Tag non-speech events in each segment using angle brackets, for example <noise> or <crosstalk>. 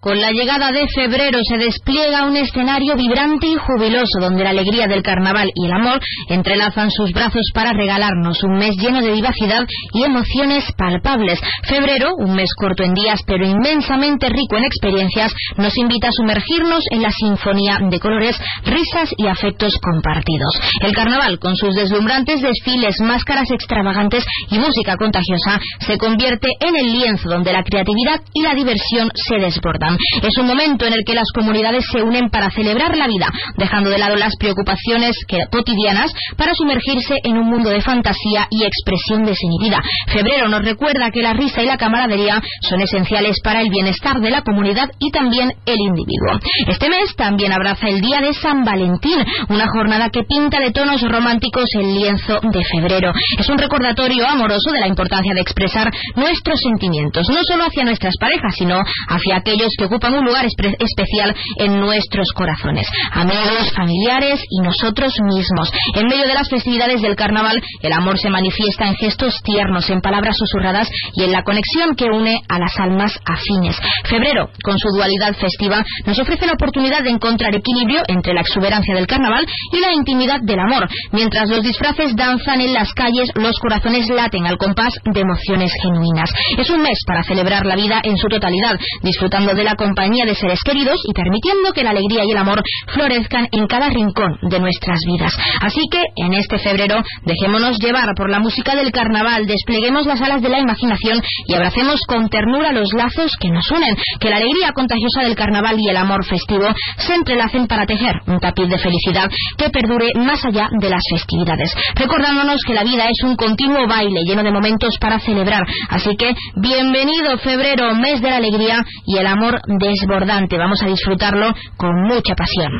Con la llegada de febrero se despliega un escenario vibrante y jubiloso donde la alegría del carnaval y el amor entrelazan sus brazos para regalarnos un mes lleno de vivacidad y emociones palpables. Febrero, un mes corto en días pero inmensamente rico en experiencias, nos invita a sumergirnos en la sinfonía de colores, risas y afectos compartidos. El carnaval, con sus deslumbrantes desfiles, máscaras extravagantes y música contagiosa, se convierte en el lienzo donde la creatividad y la diversión se desbordan. Es un momento en el que las comunidades se unen para celebrar la vida, dejando de lado las preocupaciones cotidianas para sumergirse en un mundo de fantasía y expresión desinhibida. Febrero nos recuerda que la risa y la camaradería son esenciales para el bienestar de la comunidad y también el individuo. Este mes también abraza el Día de San Valentín, una jornada que pinta de tonos románticos el lienzo de febrero. Es un recordatorio amoroso de la importancia de expresar nuestros sentimientos, no solo hacia nuestras parejas, sino hacia aquellos que ocupan un lugar especial en nuestros corazones. Amigos, familiares y nosotros mismos. En medio de las festividades del carnaval, el amor se manifiesta en gestos tiernos, en palabras susurradas y en la conexión que une a las almas afines. Febrero, con su dualidad festiva, nos ofrece la oportunidad de encontrar equilibrio entre la exuberancia del carnaval y la intimidad del amor. Mientras los disfraces danzan en las calles, los corazones laten al compás de emociones genuinas. Es un mes para celebrar la vida en su totalidad, disfrutando de la compañía de seres queridos y permitiendo que la alegría y el amor florezcan en cada rincón de nuestras vidas. Así que en este febrero dejémonos llevar por la música del carnaval, despleguemos las alas de la imaginación y abracemos con ternura los lazos que nos unen, que la alegría contagiosa del carnaval y el amor festivo se entrelacen para tejer un tapiz de felicidad que perdure más allá de las festividades, recordándonos que la vida es un continuo baile lleno de momentos para celebrar. Así que bienvenido febrero, mes de la alegría y el amor desbordante. Vamos a disfrutarlo con mucha pasión.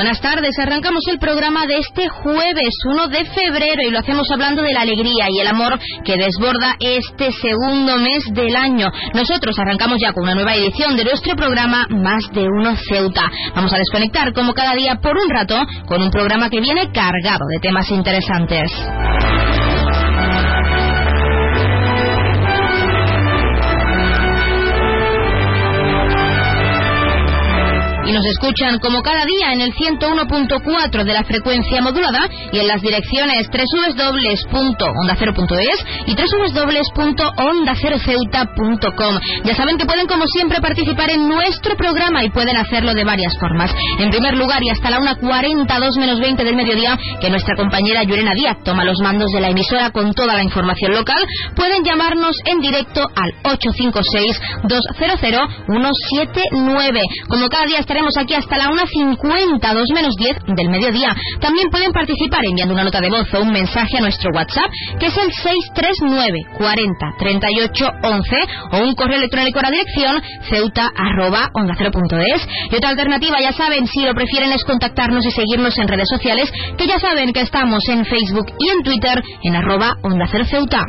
Buenas tardes. Arrancamos el programa de este jueves 1 de febrero y lo hacemos hablando de la alegría y el amor que desborda este segundo mes del año. Nosotros arrancamos ya con una nueva edición de nuestro programa Más de Uno Ceuta. Vamos a desconectar como cada día por un rato con un programa que viene cargado de temas interesantes. Escuchan como cada día en el 101.4 de la frecuencia modulada y en las direcciones www.ondacero.es y www.ondaceroceuta.com. Ya saben que pueden como siempre participar en nuestro programa y pueden hacerlo de varias formas. En primer lugar y hasta la 1.42 menos 20 del mediodía que nuestra compañera Yurena Díaz toma los mandos de la emisora con toda la información local, pueden llamarnos en directo al 856 200 179. Como cada día estaremos aquí hasta la 1.50, 2 menos 10 del mediodía. También pueden participar enviando una nota de voz o un mensaje a nuestro WhatsApp, que es el 639 40 38 11, o un correo electrónico a la dirección ceuta arroba onda Y otra alternativa, ya saben, si lo prefieren es contactarnos y seguirnos en redes sociales, que ya saben que estamos en Facebook y en Twitter en arroba onda cero ceuta.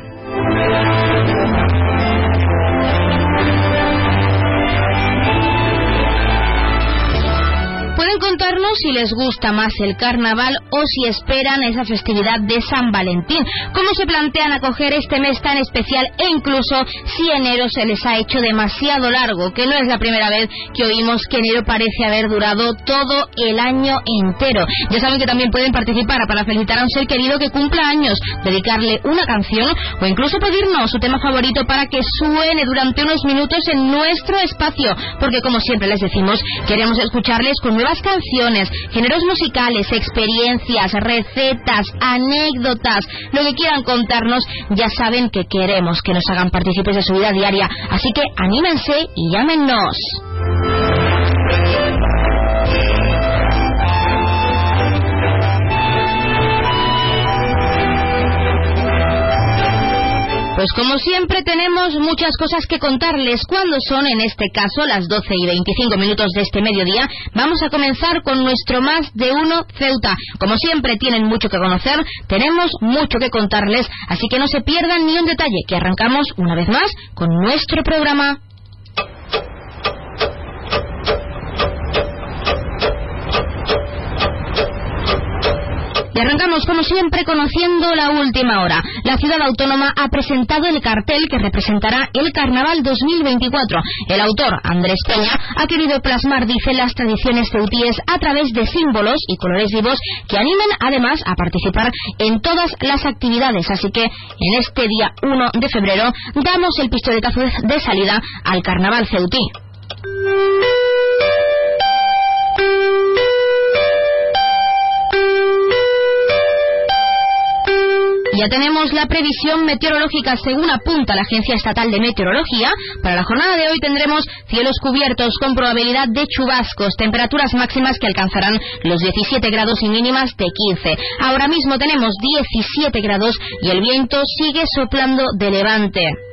Contarnos si les gusta más el carnaval o si esperan esa festividad de San Valentín. ¿Cómo se plantean acoger este mes tan especial e incluso si enero se les ha hecho demasiado largo? Que no es la primera vez que oímos que enero parece haber durado todo el año entero. Ya saben que también pueden participar para felicitar a un ser querido que cumpla años, dedicarle una canción o incluso pedirnos su tema favorito para que suene durante unos minutos en nuestro espacio. Porque como siempre les decimos, queremos escucharles con nuevas canciones canciones, géneros musicales, experiencias, recetas, anécdotas, lo que quieran contarnos, ya saben que queremos que nos hagan partícipes de su vida diaria. Así que anímense y llámenos. Pues como siempre tenemos muchas cosas que contarles. Cuando son, en este caso, las 12 y 25 minutos de este mediodía, vamos a comenzar con nuestro más de uno Ceuta. Como siempre tienen mucho que conocer, tenemos mucho que contarles, así que no se pierdan ni un detalle, que arrancamos una vez más con nuestro programa. Y arrancamos, como siempre, conociendo la última hora. La ciudad autónoma ha presentado el cartel que representará el Carnaval 2024. El autor, Andrés Peña, ha querido plasmar, dice, las tradiciones ceutíes a través de símbolos y colores vivos que animen, además, a participar en todas las actividades. Así que, en este día 1 de febrero, damos el pistoletazo de salida al Carnaval ceutí. Ya tenemos la previsión meteorológica según apunta la Agencia Estatal de Meteorología. Para la jornada de hoy tendremos cielos cubiertos con probabilidad de chubascos, temperaturas máximas que alcanzarán los 17 grados y mínimas de 15. Ahora mismo tenemos 17 grados y el viento sigue soplando de levante.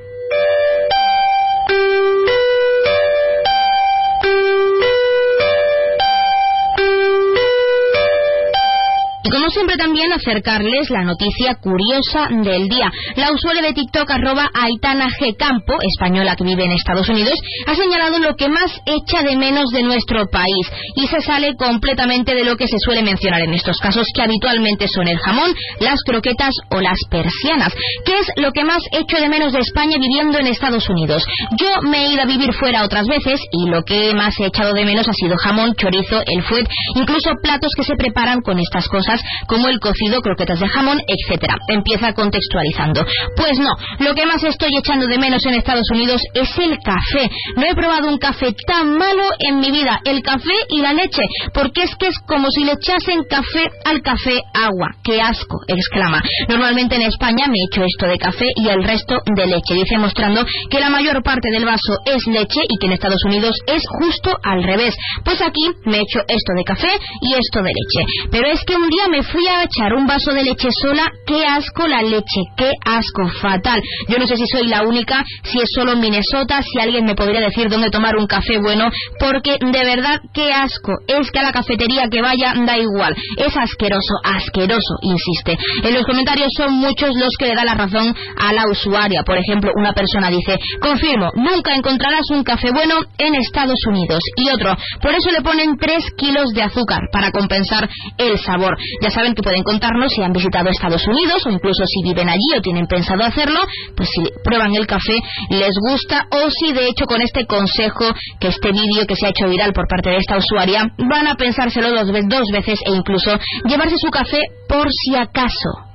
Y como siempre también acercarles la noticia curiosa del día. La usuaria de TikTok arroba Aitana G. Campo, española que vive en Estados Unidos, ha señalado lo que más echa de menos de nuestro país y se sale completamente de lo que se suele mencionar en estos casos que habitualmente son el jamón, las croquetas o las persianas. ¿Qué es lo que más echo de menos de España viviendo en Estados Unidos? Yo me he ido a vivir fuera otras veces y lo que más he echado de menos ha sido jamón, chorizo, el fuet, incluso platos que se preparan con estas cosas como el cocido, croquetas de jamón, etcétera. Empieza contextualizando. Pues no, lo que más estoy echando de menos en Estados Unidos es el café. No he probado un café tan malo en mi vida, el café y la leche, porque es que es como si le echasen café al café agua. ¡Qué asco! exclama. Normalmente en España me echo esto de café y el resto de leche, dice mostrando que la mayor parte del vaso es leche y que en Estados Unidos es justo al revés. Pues aquí me echo esto de café y esto de leche. Pero es que un día me fui a echar un vaso de leche sola, qué asco la leche, qué asco, fatal. Yo no sé si soy la única, si es solo en Minnesota, si alguien me podría decir dónde tomar un café bueno, porque de verdad qué asco. Es que a la cafetería que vaya da igual. Es asqueroso, asqueroso, insiste. En los comentarios son muchos los que le da la razón a la usuaria. Por ejemplo, una persona dice, confirmo, nunca encontrarás un café bueno en Estados Unidos. Y otro, por eso le ponen 3 kilos de azúcar para compensar el sabor. Ya saben que pueden contarnos si han visitado Estados Unidos o incluso si viven allí o tienen pensado hacerlo, pues si prueban el café les gusta o si de hecho con este consejo, que este vídeo que se ha hecho viral por parte de esta usuaria, van a pensárselo dos, dos veces e incluso llevarse su café por si acaso.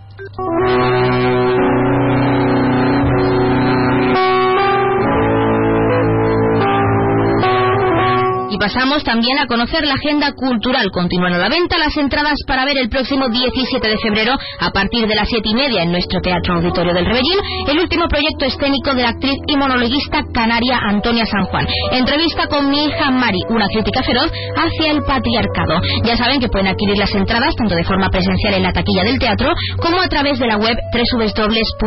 Y pasamos también a conocer la agenda cultural. Continúan a la venta las entradas para ver el próximo 17 de febrero, a partir de las 7 y media, en nuestro Teatro Auditorio del Rebellín, el último proyecto escénico de la actriz y monologuista canaria Antonia San Juan. Entrevista con mi hija Mari, una crítica feroz hacia el patriarcado. Ya saben que pueden adquirir las entradas tanto de forma presencial en la taquilla del teatro como a través de la web www.ceuta.es,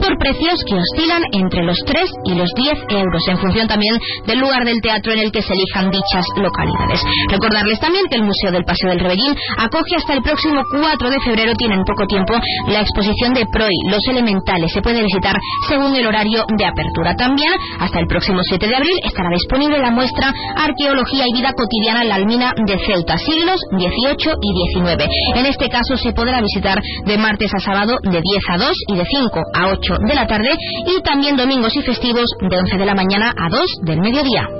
por precios que oscilan entre los 3 y los 10 euros, en función también del lugar del teatro en el que se elijan dichas localidades. Recordarles también que el Museo del Paseo del Rebellín acoge hasta el próximo 4 de febrero, tienen poco tiempo, la exposición de PROI, Los Elementales. Se puede visitar según el horario de apertura. También, hasta el próximo 7 de abril, estará disponible la muestra Arqueología y Vida Cotidiana en la Almina de Ceuta, siglos XVIII y XIX. En este caso se podrá visitar de martes a sábado de 10 a 2 y de 5 a 8 de la tarde y también domingos y festivos de 11 de la mañana a 2 del mediodía.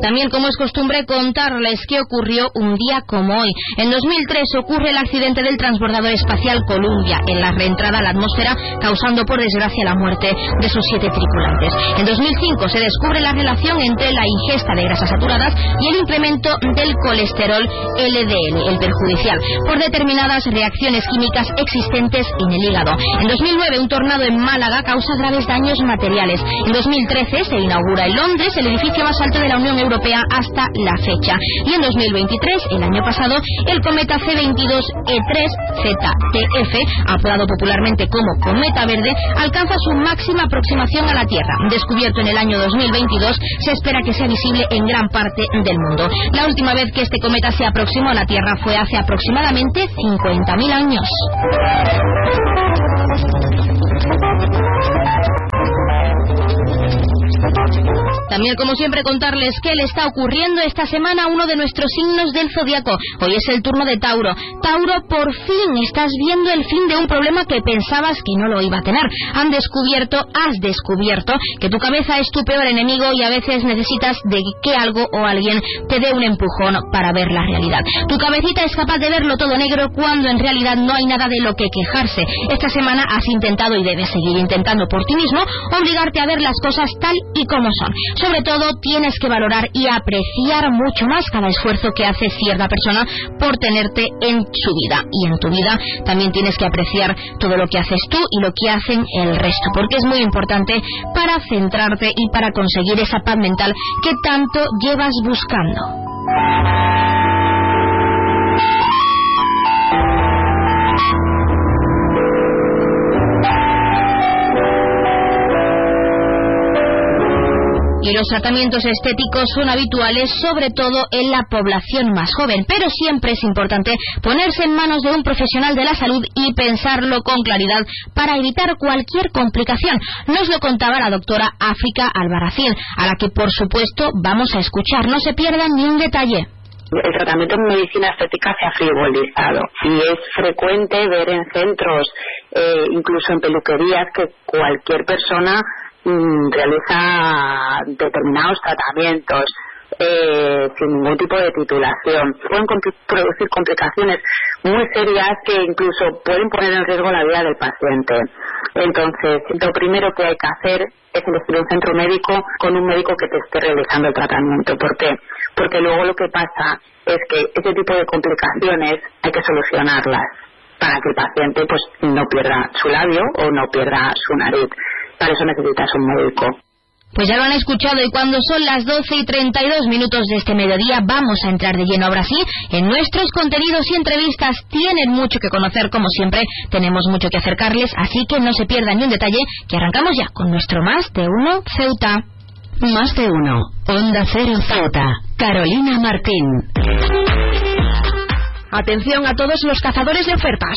También, como es costumbre, contarles qué ocurrió un día como hoy. En 2003 ocurre el accidente del transbordador espacial Columbia en la reentrada a la atmósfera, causando por desgracia la muerte de sus siete tripulantes. En 2005 se descubre la relación entre la ingesta de grasas saturadas y el incremento del colesterol LDL, el perjudicial, por determinadas reacciones químicas existentes en el hígado. En 2009 un tornado en Málaga causa graves daños materiales. En 2013 se inaugura en Londres el edificio más alto de la Unión Europea Europea hasta la fecha. Y en 2023, el año pasado, el cometa C22E3ZTF, apodado popularmente como cometa verde, alcanza su máxima aproximación a la Tierra. Descubierto en el año 2022, se espera que sea visible en gran parte del mundo. La última vez que este cometa se aproximó a la Tierra fue hace aproximadamente 50.000 años. También, como siempre, contarles qué le está ocurriendo esta semana a uno de nuestros signos del zodiaco. Hoy es el turno de Tauro. Tauro, por fin estás viendo el fin de un problema que pensabas que no lo iba a tener. Han descubierto, has descubierto, que tu cabeza es tu peor enemigo y a veces necesitas de que algo o alguien te dé un empujón para ver la realidad. Tu cabecita es capaz de verlo todo negro cuando en realidad no hay nada de lo que quejarse. Esta semana has intentado y debes seguir intentando por ti mismo obligarte a ver las cosas tal y como son. Sobre todo, tienes que valorar y apreciar mucho más cada esfuerzo que hace cierta persona por tenerte en su vida. Y en tu vida también tienes que apreciar todo lo que haces tú y lo que hacen el resto, porque es muy importante para centrarte y para conseguir esa paz mental que tanto llevas buscando. Y los tratamientos estéticos son habituales sobre todo en la población más joven, pero siempre es importante ponerse en manos de un profesional de la salud y pensarlo con claridad para evitar cualquier complicación. Nos lo contaba la doctora África Albarracín, a la que por supuesto vamos a escuchar. No se pierdan ni un detalle el tratamiento en medicina estética se ha frivolizado y es frecuente ver en centros, eh, incluso en peluquerías, que cualquier persona realiza determinados tratamientos eh, sin ningún tipo de titulación. Pueden producir complicaciones muy serias que incluso pueden poner en riesgo la vida del paciente. Entonces, lo primero que hay que hacer es elegir un centro médico con un médico que te esté realizando el tratamiento. ¿Por qué? Porque luego lo que pasa es que ese tipo de complicaciones hay que solucionarlas para que el paciente pues no pierda su labio o no pierda su nariz. Para eso necesitas un médico. Pues ya lo han escuchado y cuando son las 12 y 32 minutos de este mediodía vamos a entrar de lleno ahora sí en nuestros contenidos y entrevistas. Tienen mucho que conocer como siempre, tenemos mucho que acercarles, así que no se pierdan ni un detalle que arrancamos ya con nuestro Más de Uno Ceuta. Más de Uno, Onda Cero Ceuta, Carolina Martín. Atención a todos los cazadores de ofertas.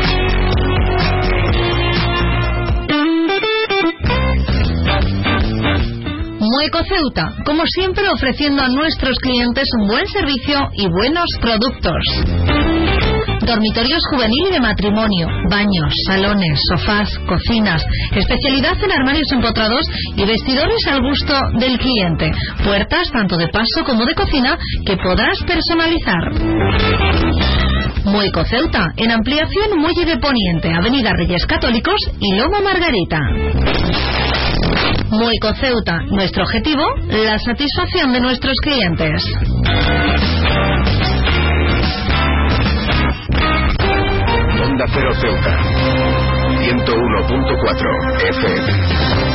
Mueco Ceuta, como siempre ofreciendo a nuestros clientes un buen servicio y buenos productos. Dormitorios juvenil y de matrimonio, baños, salones, sofás, cocinas, especialidad en armarios empotrados y vestidores al gusto del cliente. Puertas tanto de paso como de cocina que podrás personalizar. Mueco Ceuta, en ampliación Muelle de Poniente, Avenida Reyes Católicos y Loma Margarita. Mueco Ceuta, nuestro objetivo, la satisfacción de nuestros clientes. Onda Cero Ceuta, 101.4 FM.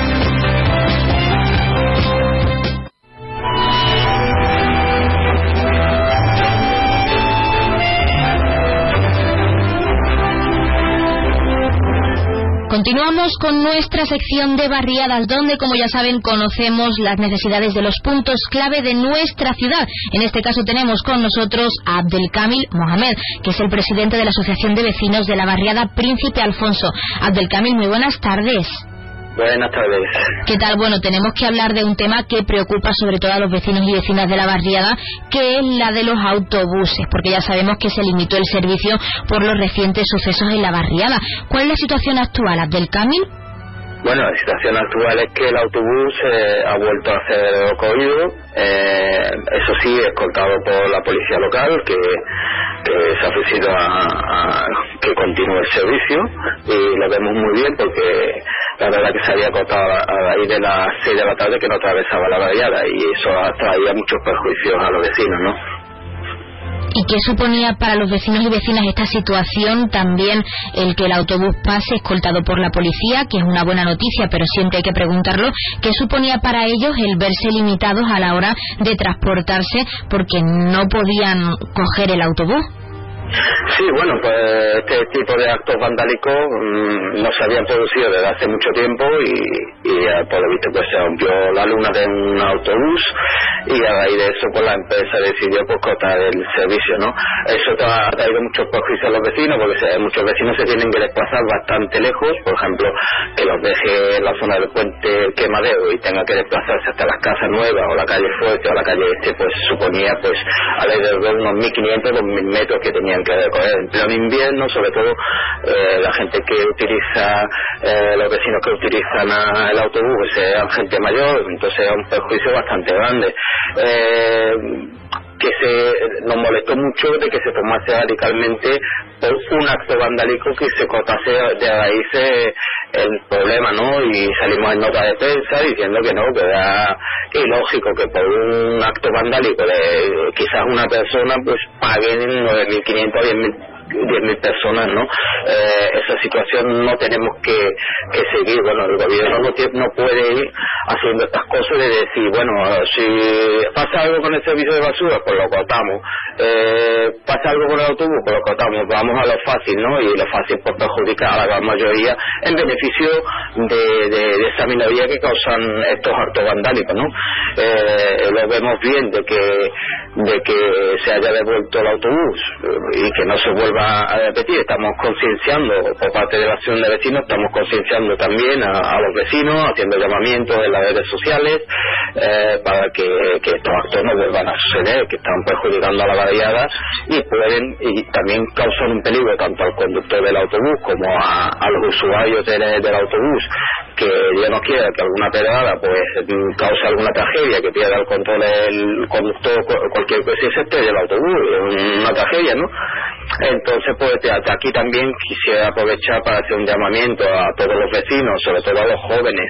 Continuamos con nuestra sección de barriadas, donde, como ya saben, conocemos las necesidades de los puntos clave de nuestra ciudad. En este caso tenemos con nosotros a Abdelkamil Mohamed, que es el presidente de la Asociación de Vecinos de la barriada Príncipe Alfonso. Abdelkamil, muy buenas tardes. Buenas tardes. ¿Qué tal? Bueno, tenemos que hablar de un tema que preocupa sobre todo a los vecinos y vecinas de la barriada, que es la de los autobuses, porque ya sabemos que se limitó el servicio por los recientes sucesos en la barriada. ¿Cuál es la situación actual, Abdelkamil? Bueno, la situación actual es que el autobús eh, ha vuelto a ser ocorrido, eh, eso sí, escoltado por la policía local, que, que se ha ofrecido a, a que continúe el servicio, y lo vemos muy bien porque la verdad que se había cortado a, raíz de las 6 de la tarde que no atravesaba la barriada, y eso traía muchos perjuicios a los vecinos, ¿no? ¿Y qué suponía para los vecinos y vecinas esta situación también el que el autobús pase escoltado por la policía, que es una buena noticia, pero siempre hay que preguntarlo, ¿qué suponía para ellos el verse limitados a la hora de transportarse porque no podían coger el autobús? Sí, bueno, pues este tipo de actos vandálicos mmm, no se habían producido desde hace mucho tiempo y, eh, por lo visto pues se rompió la luna de un autobús y a raíz de eso pues la empresa decidió pues cortar el servicio, ¿no? Eso ha traído muchos perjuicios a los vecinos porque muchos vecinos se tienen que desplazar bastante lejos, por ejemplo, que los deje en la zona del puente Quemadero y tenga que desplazarse hasta las casas nuevas o la calle Fuerte o la calle Este, pues suponía pues alrededor de unos 1.500 2.000 metros que tenían en pleno invierno, sobre todo eh, la gente que utiliza, eh, los vecinos que utilizan el autobús, sean gente mayor, entonces era un perjuicio bastante grande. Eh, que se nos molestó mucho de que se tomase radicalmente por un acto vandálico que se cortase de raíz eh, el problema, ¿no? Y salimos en nota de prensa diciendo que no, que era ilógico que por un acto vandálico de quizás una persona pues paguen 9.500 a 10.000 10.000 personas, ¿no? Eh, esa situación no tenemos que, que seguir. Bueno, el gobierno no, puede ir haciendo estas cosas de decir, bueno, si pasa algo con el servicio de basura, pues lo cortamos. Eh, pasa algo con el autobús, pues lo cortamos. Vamos a lo fácil, ¿no? Y lo fácil pues perjudica a la gran mayoría en beneficio de, de, de esa minoría que causan estos actos vandálicos, ¿no? Eh, lo vemos bien de que, de que se haya devuelto el autobús y que no se vuelva a repetir. Estamos concienciando por parte de la acción de vecinos, estamos concienciando también a, los vecinos, haciendo llamamientos en las redes sociales eh, para que, estos actos no vuelvan a suceder, que están perjudicando a la barriada y pueden y también causan un peligro tanto al conductor del autobús como a, los usuarios del autobús que yo no quiera que alguna pedrada pues cause alguna tragedia, que pierda el control del conductor, cualquier cosa, se estrella el autobús, una tragedia, ¿no? Entonces, pues aquí también quisiera aprovechar para hacer un llamamiento a todos los vecinos, sobre todo a los jóvenes,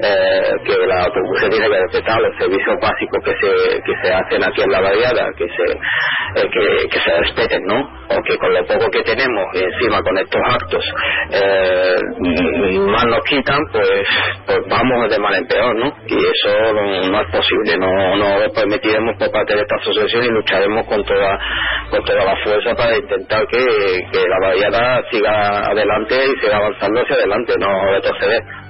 eh, que la autobús se tiene que respetar los servicios básicos que se, que se hacen aquí en la variada, que se, eh, que, se respeten, ¿no? Porque con lo poco que tenemos encima con estos actos eh, más nos quitan, pues, pues vamos de mal en peor, ¿no? Y eso no, es posible, no, no permitiremos por parte de esta asociación y lucharemos con toda, con toda la fuerza para intentar que, que la variada siga adelante y siga avanzando hacia adelante, no retroceder.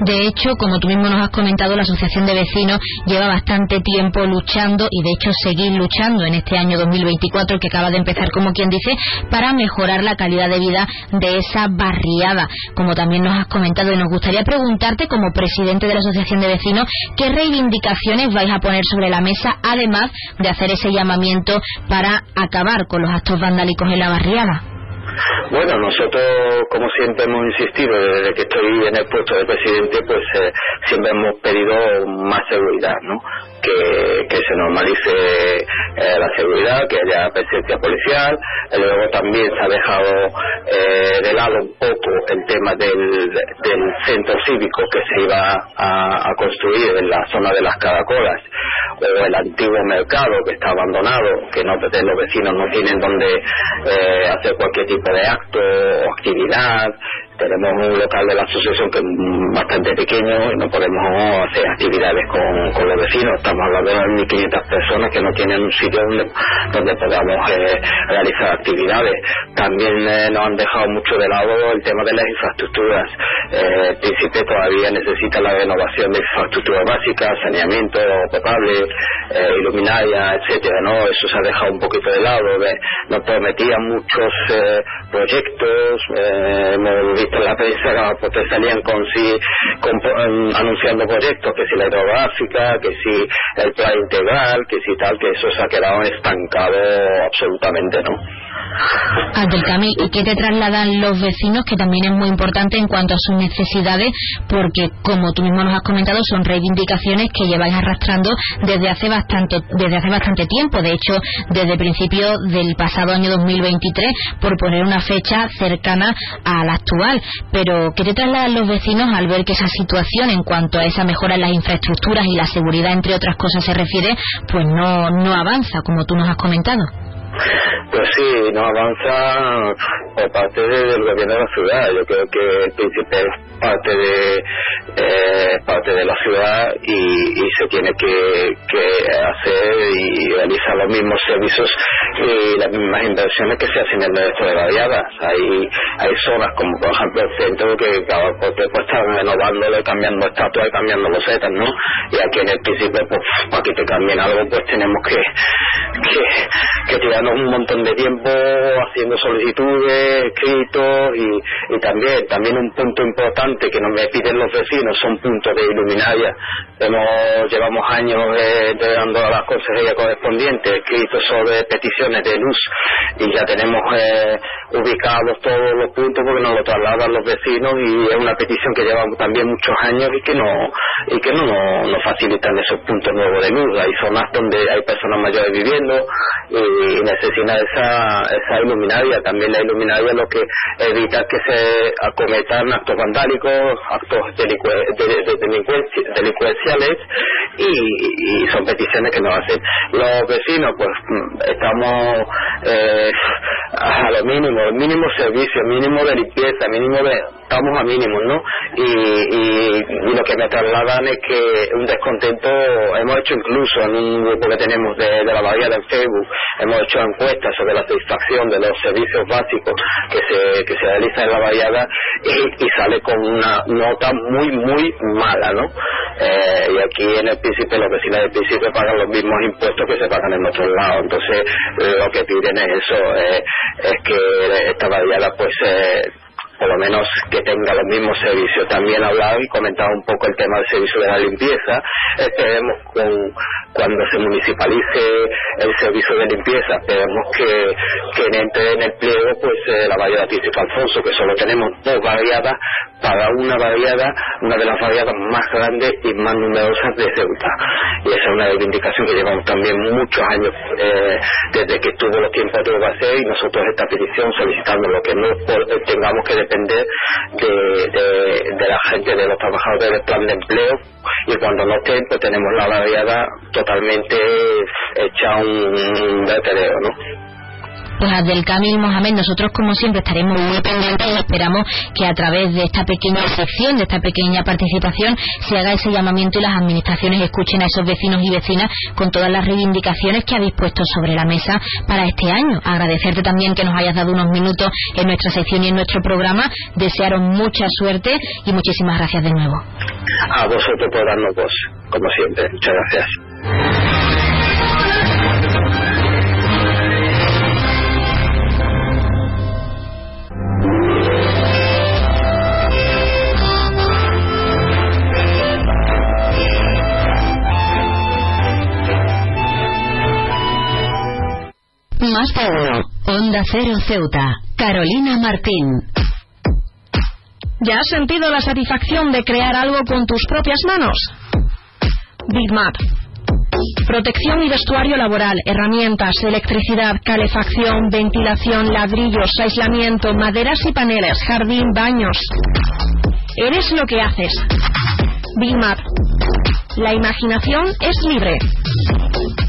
De hecho, como tú mismo nos has comentado, la Asociación de Vecinos lleva bastante tiempo luchando y de hecho seguir luchando en este año 2024 que acaba de empezar, como quien dice, para mejorar la calidad de vida de esa barriada. Como también nos has comentado y nos gustaría preguntarte, como presidente de la Asociación de Vecinos, ¿qué reivindicaciones vais a poner sobre la mesa, además de hacer ese llamamiento para acabar con los actos vandálicos en la barriada? Bueno, nosotros, como siempre hemos insistido desde que estoy en el puesto de presidente, pues eh, siempre hemos pedido más seguridad, ¿no? Que, que se normalice eh, la seguridad, que haya presencia policial. Luego también se ha dejado eh, de lado un poco el tema del, del centro cívico que se iba a, a, construir en la zona de las caracolas o el antiguo mercado que está abandonado, que no los vecinos no tienen donde hacer cualquier tipo de acto o actividad tenemos un local de la asociación que es bastante pequeño y no podemos hacer actividades con, los vecinos. Estamos hablando de 1.500 personas que no tienen un sitio donde, podamos eh, realizar actividades. También eh, nos han dejado mucho de lado el tema de las infraestructuras. Eh, Príncipe todavía necesita la renovación de infraestructuras básicas, saneamiento potable, iluminaria, etcétera. ¿no? Eso se ha dejado un poquito de lado. Nos prometían muchos proyectos, hemos la prensa te salían con sí anunciando proyectos que si la hidrográfica que si el plan integral que si tal que eso se ha quedado estancado absolutamente no Abdelkami, ¿y qué te trasladan los vecinos? Que también es muy importante en cuanto a sus necesidades, porque como tú mismo nos has comentado, son reivindicaciones que lleváis arrastrando desde hace bastante, desde hace bastante tiempo. De hecho, desde principios del pasado año 2023, por poner una fecha cercana a la actual. Pero, ¿qué te trasladan los vecinos al ver que esa situación, en cuanto a esa mejora en las infraestructuras y la seguridad, entre otras cosas, se refiere, pues no, no avanza, como tú nos has comentado? Pues sí, no avanza por parte del gobierno de la ciudad. Yo creo que el príncipe es parte de eh, parte de la ciudad y, se tiene que, hacer y realizar los mismos servicios y las mismas inversiones que se hacen en el resto de la viada. Hay, hay zonas como por ejemplo el centro que cada poco pues, están renovándolo, cambiando estatuas y cambiando los setas, ¿no? Y aquí en el príncipe, pues para que te cambien algo, pues tenemos que, que, que tirarnos un montón de tiempo haciendo solicitudes, escritos y, y también, también un punto importante que nos me piden los vecinos son puntos de iluminaria. Hemos, llevamos años eh, entregando a las consejerías correspondientes escritos sobre peticiones de luz y ya tenemos eh, ubicados todos los puntos porque nos lo trasladan los vecinos y es una petición que llevamos también muchos años y que no y que no nos facilitan esos puntos nuevos de luz. Hay zonas donde hay personas mayores viviendo y necesitan esa, esa iluminaria. También la iluminaria lo que evita que se acometan actos vandálicos, actos delincuenciales y, son peticiones que nos hacen. Los vecinos, pues mm, estamos eh, a lo mínimo, el mínimo servicio, mínimo de limpieza, mínimo de estamos a mínimo, ¿no? Y, lo que me trasladan es que un descontento, hemos hecho incluso en un grupo que tenemos de, la Bahía de Facebook, hemos hecho encuestas sobre la satisfacción de los servicios básicos que se, que se realizan en la Bahía y, sale con una nota muy, muy mala, ¿no? Eh, y aquí en el Príncipe, los vecinos del Príncipe pagan los mismos impuestos que se pagan en otros lados, entonces lo que piden es eso, eh, es que esta Bahía pues... Eh, por lo menos que tenga los mismos servicios. También hablaba y comentaba un poco el tema del servicio de la limpieza. Esperemos con, cuando se municipalice el servicio de limpieza, esperemos que, que entre en el pliego pues eh, la variedad Príncipe Alfonso, que solo tenemos dos variadas para una variada, una de las variadas más grandes y más numerosas de Ceuta. Y esa es una reivindicación que llevamos también muchos años eh, desde que tuvo los tiempos de hacer y nosotros esta petición solicitando lo que no tengamos que depender de, la gente, de los trabajadores del plan de empleo y cuando no estén pues tenemos la variada totalmente hecha un, un ¿no? Pues Abdelkamil Mohamed, nosotros como siempre estaremos muy pendientes y esperamos que a través de esta pequeña sección, de esta pequeña participación, se haga ese llamamiento y las administraciones escuchen a esos vecinos y vecinas con todas las reivindicaciones que ha dispuesto sobre la mesa para este año. Agradecerte también que nos hayas dado unos minutos en nuestra sección y en nuestro programa. Desearos mucha suerte y muchísimas gracias de nuevo. A vosotros por darnos voz, como siempre. Muchas gracias. Onda Cero Ceuta. Carolina Martín. ¿Ya has sentido la satisfacción de crear algo con tus propias manos? Bitmap. Protección y vestuario laboral, herramientas, electricidad, calefacción, ventilación, ladrillos, aislamiento, maderas y paneles, jardín, baños. Eres lo que haces. Bitmap. La imaginación es libre.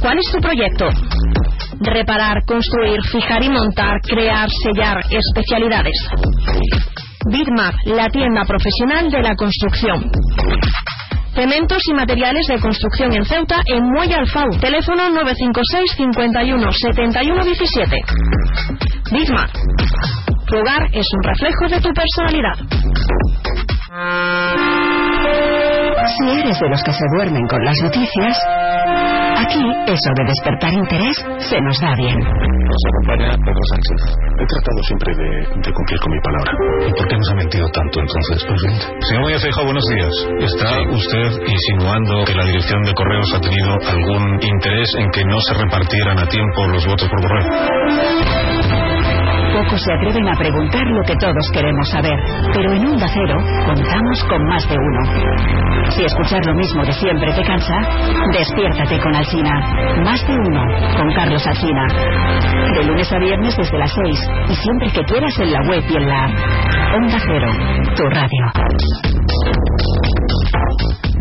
¿Cuál es tu proyecto? Reparar, construir, fijar y montar, crear, sellar, especialidades. Bitmap, la tienda profesional de la construcción. Cementos y materiales de construcción en Ceuta en Muelle Alfau. Teléfono 956 51 71 17. Bitmap. Tu hogar es un reflejo de tu personalidad. Si eres de los que se duermen con las noticias, aquí eso de despertar interés se nos da bien. Nos acompaña Pedro Sánchez. He tratado siempre de, cumplir con mi palabra. ¿Y por qué nos ha mentido tanto entonces, presidente? Señor Feijóo, buenos días. ¿Está usted insinuando que la dirección de correos ha tenido algún interés en que no se repartieran a tiempo los votos por correo? Pocos se atreven a preguntar lo que todos queremos saber, pero en Onda Cero contamos con más de uno. Si escuchar lo mismo de siempre te cansa, despiértate con Alsina. Más de uno con Carlos Alsina. De lunes a viernes desde las 6 y siempre que quieras en la web y en la Onda Cero, tu radio.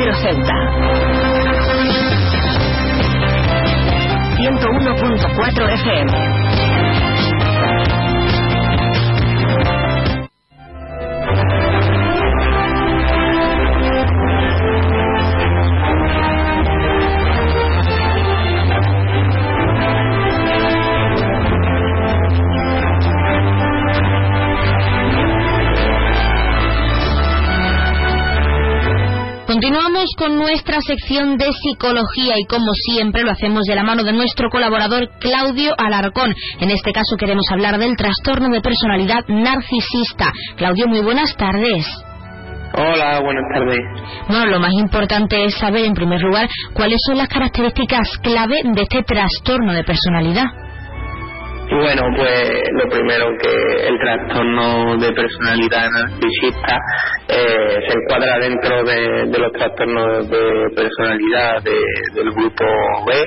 Cero Ceuta. 101.4 FM. Con nuestra sección de psicología y como siempre lo hacemos de la mano de nuestro colaborador Claudio Alarcón. En este caso queremos hablar del trastorno de personalidad narcisista. Claudio, muy buenas tardes. Hola, buenas tardes. Bueno, lo más importante es saber, en primer lugar, cuáles son las características clave de este trastorno de personalidad. Bueno, pues lo primero que el trastorno de personalidad narcisista eh, se encuadra dentro de, los trastornos de personalidad del grupo B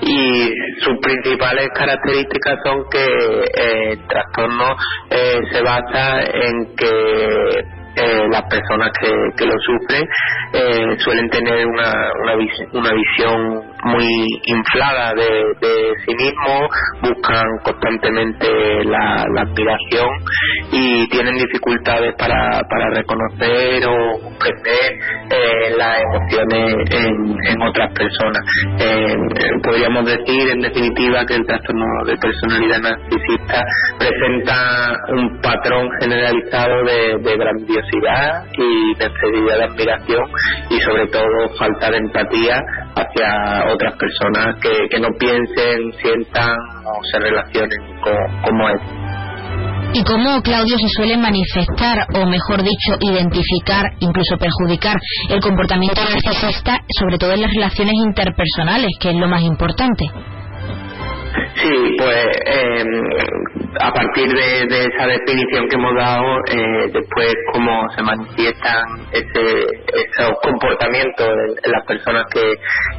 y sus principales características son que eh, el trastorno eh, se basa en que eh, las personas que, que lo sufren eh, suelen tener una, una, una visión muy inflada de, de sí mismos, buscan constantemente la, la aspiración y tienen dificultades para, para reconocer o comprender eh, las emociones en, en otras personas. Eh, podríamos decir, en definitiva, que el trastorno de personalidad narcisista presenta un patrón generalizado de, de grandiosidad y necesidad de admiración y sobre todo falta de empatía hacia otras personas que, que no piensen, sientan o se relacionen como él. ¿Y cómo, Claudio, se suele manifestar, o mejor dicho, identificar, incluso perjudicar, el comportamiento narcisista, sobre todo en las relaciones interpersonales, que es lo más importante? Sí, pues eh, a partir de, esa definición que hemos dado, eh, después cómo se manifiestan ese, esos comportamientos en, las personas que,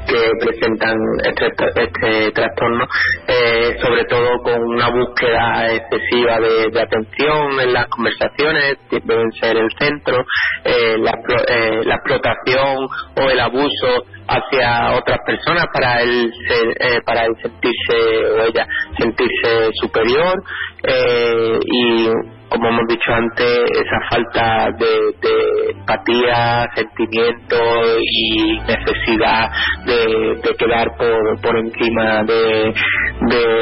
que presentan este, este trastorno, eh, sobre todo con una búsqueda excesiva de, atención en las conversaciones, que deben ser el centro, eh, la, eh, la explotación o el abuso hacia otras personas para él eh, para él sentirse o ella sentirse superior eh, y como hemos dicho antes, esa falta de, empatía, sentimiento y necesidad de, quedar por, por encima de,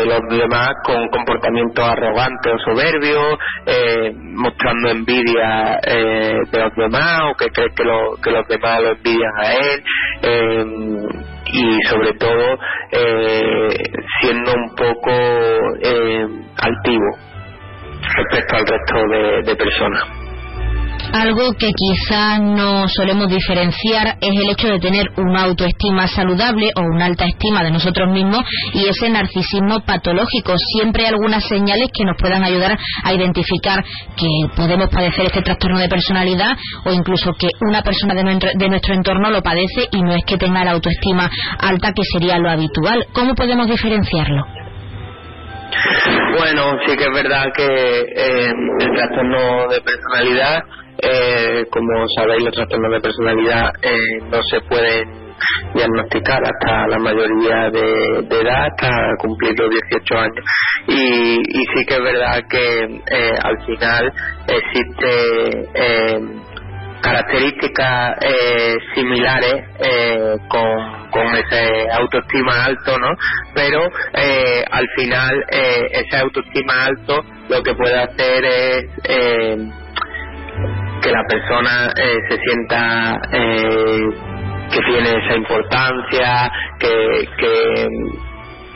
los demás con comportamientos arrogantes o soberbios, eh, mostrando envidia eh, de los demás o que cree que, lo, que los demás lo envidian a él. Eh, y sobre todo siendo un poco altivo respecto al resto de, personas. Algo que quizá no solemos diferenciar es el hecho de tener una autoestima saludable o una alta estima de nosotros mismos y ese narcisismo patológico. Siempre hay algunas señales que nos puedan ayudar a identificar que podemos padecer este trastorno de personalidad o incluso que una persona de nuestro entorno lo padece y no es que tenga la autoestima alta que sería lo habitual. ¿Cómo podemos diferenciarlo? Bueno, sí que es verdad que eh, el trastorno de personalidad, eh, como sabéis, los trastornos de personalidad eh, no se pueden diagnosticar hasta la mayoría de, edad, hasta cumplir los 18 años. Y, y sí que es verdad que al final existe características eh, similares eh, con, con ese autoestima alto, ¿no? Pero eh, al final eh, ese autoestima alto lo que puede hacer es eh, que la persona eh, se sienta que tiene esa importancia, que, que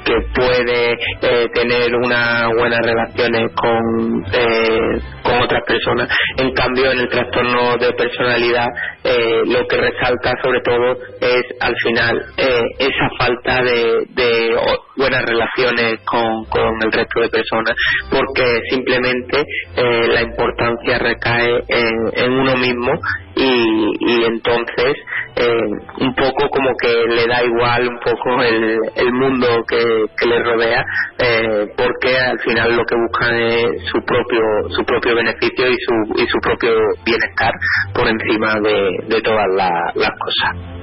que puede eh, tener unas buenas relaciones con, eh, con otras personas. En cambio, en el trastorno de personalidad, eh, lo que resalta sobre todo es al final esa falta de, de buenas relaciones con, con, el resto de personas, porque simplemente la importancia recae en, en uno mismo y, y entonces eh, un poco como que le da igual un poco el, el mundo que, que le rodea eh, porque al final lo que buscan es su propio su propio beneficio y su y su propio bienestar por encima de, de todas las cosas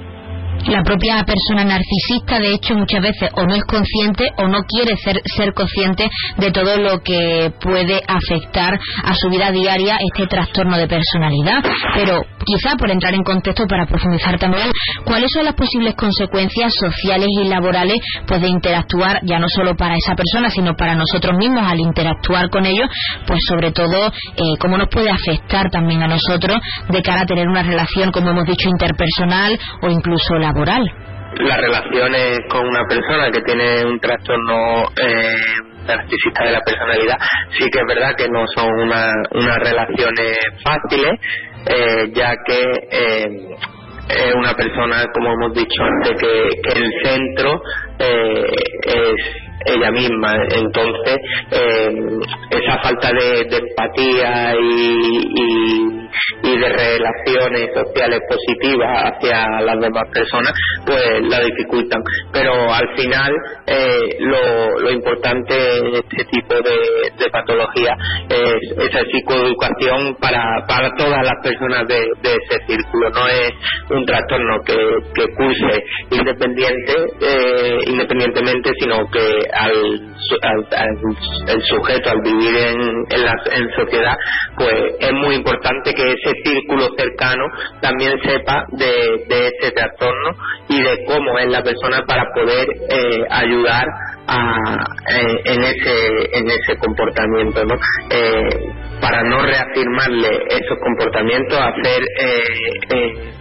la propia persona narcisista, de hecho, muchas veces o no es consciente o no quiere ser, ser consciente de todo lo que puede afectar a su vida diaria este trastorno de personalidad. Pero quizá por entrar en contexto para profundizar también, ¿cuáles son las posibles consecuencias sociales y laborales pues de interactuar ya no solo para esa persona, sino para nosotros mismos al interactuar con ellos, pues sobre todo eh, cómo nos puede afectar también a nosotros de cara a tener una relación, como hemos dicho, interpersonal o incluso laboral. Las relaciones con una persona que tiene un trastorno eh, narcisista de la personalidad sí que es verdad que no son unas relaciones fáciles ya que es una persona, como hemos dicho antes, que, que el centro es ella misma. Entonces, eh, esa falta de, empatía y, y, de relaciones sociales positivas hacia las demás personas, pues la dificultan. Pero al final, eh, lo, lo, importante en este tipo de, de patología es esa psicoeducación para, para todas las personas de, ese círculo. No es un trastorno que, que curse independiente, eh, independientemente, sino que al, el sujeto al vivir en, en, la, en sociedad, pues es muy importante que ese círculo cercano también sepa de, de ese trastorno y de cómo es la persona para poder eh, ayudar a, eh, en ese en ese comportamiento, ¿no? Eh, para no reafirmarle esos comportamientos, hacer eh,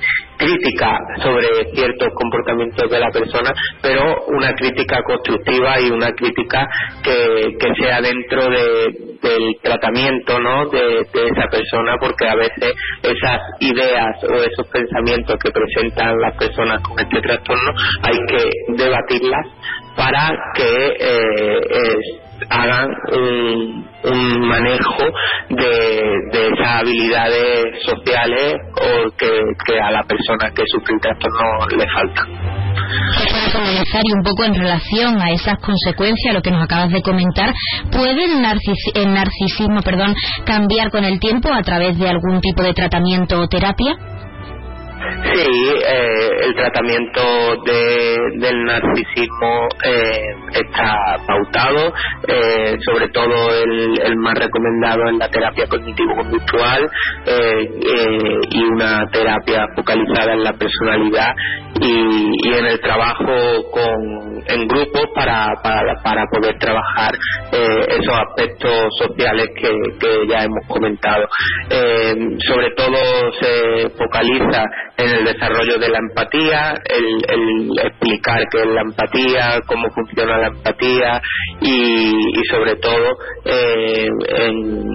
crítica sobre ciertos comportamientos de la persona, pero una crítica constructiva y una crítica que, sea dentro de, del tratamiento ¿no? De, de, esa persona, porque a veces esas ideas o esos pensamientos que presentan las personas con este trastorno hay que debatirlas para que eh, hagan un, manejo de, de, esas habilidades sociales o que, a la persona que sufre trastorno le faltan. Para comenzar y un poco en relación a esas consecuencias, lo que nos acabas de comentar, ¿puede el, narcis el narcisismo perdón, cambiar con el tiempo a través de algún tipo de tratamiento o terapia? Sí, eh, el tratamiento de, del narcisismo eh, está pautado, eh, sobre todo el, más recomendado en la terapia cognitivo-conductual eh, eh, y una terapia focalizada en la personalidad y, y en el trabajo con, en grupos para, para, para poder trabajar esos aspectos sociales que, que ya hemos comentado. sobre todo se focaliza en el desarrollo de la empatía, el, el explicar qué es la empatía, cómo funciona la empatía y, y sobre todo eh, en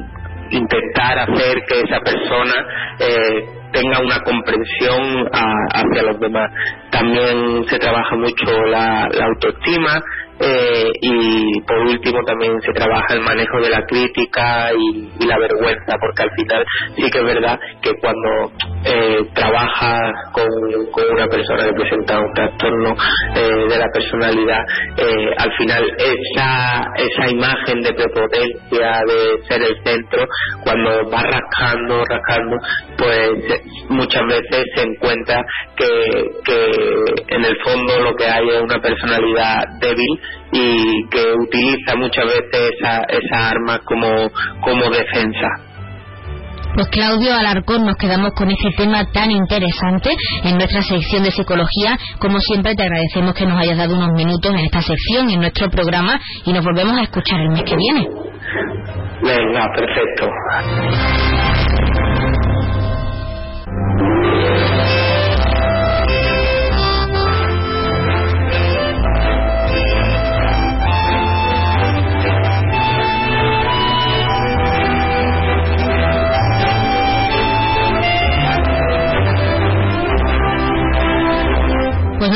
intentar hacer que esa persona eh, tenga una comprensión a, hacia los demás. También se trabaja mucho la, autoestima, eh, y por último también se trabaja el manejo de la crítica y, la vergüenza porque al final sí que es verdad que cuando eh, trabajas con, una persona que presenta un trastorno eh, de la personalidad eh, al final esa esa imagen de prepotencia de ser el centro cuando va rascando rascando pues muchas veces se encuentra que, que en el fondo lo que hay es una personalidad débil y que utiliza muchas veces esa, esa arma como, como defensa. Pues Claudio Alarcón, nos quedamos con ese tema tan interesante en nuestra sección de psicología. Como siempre, te agradecemos que nos hayas dado unos minutos en esta sección, en nuestro programa, y nos volvemos a escuchar el mes que viene. Venga, perfecto.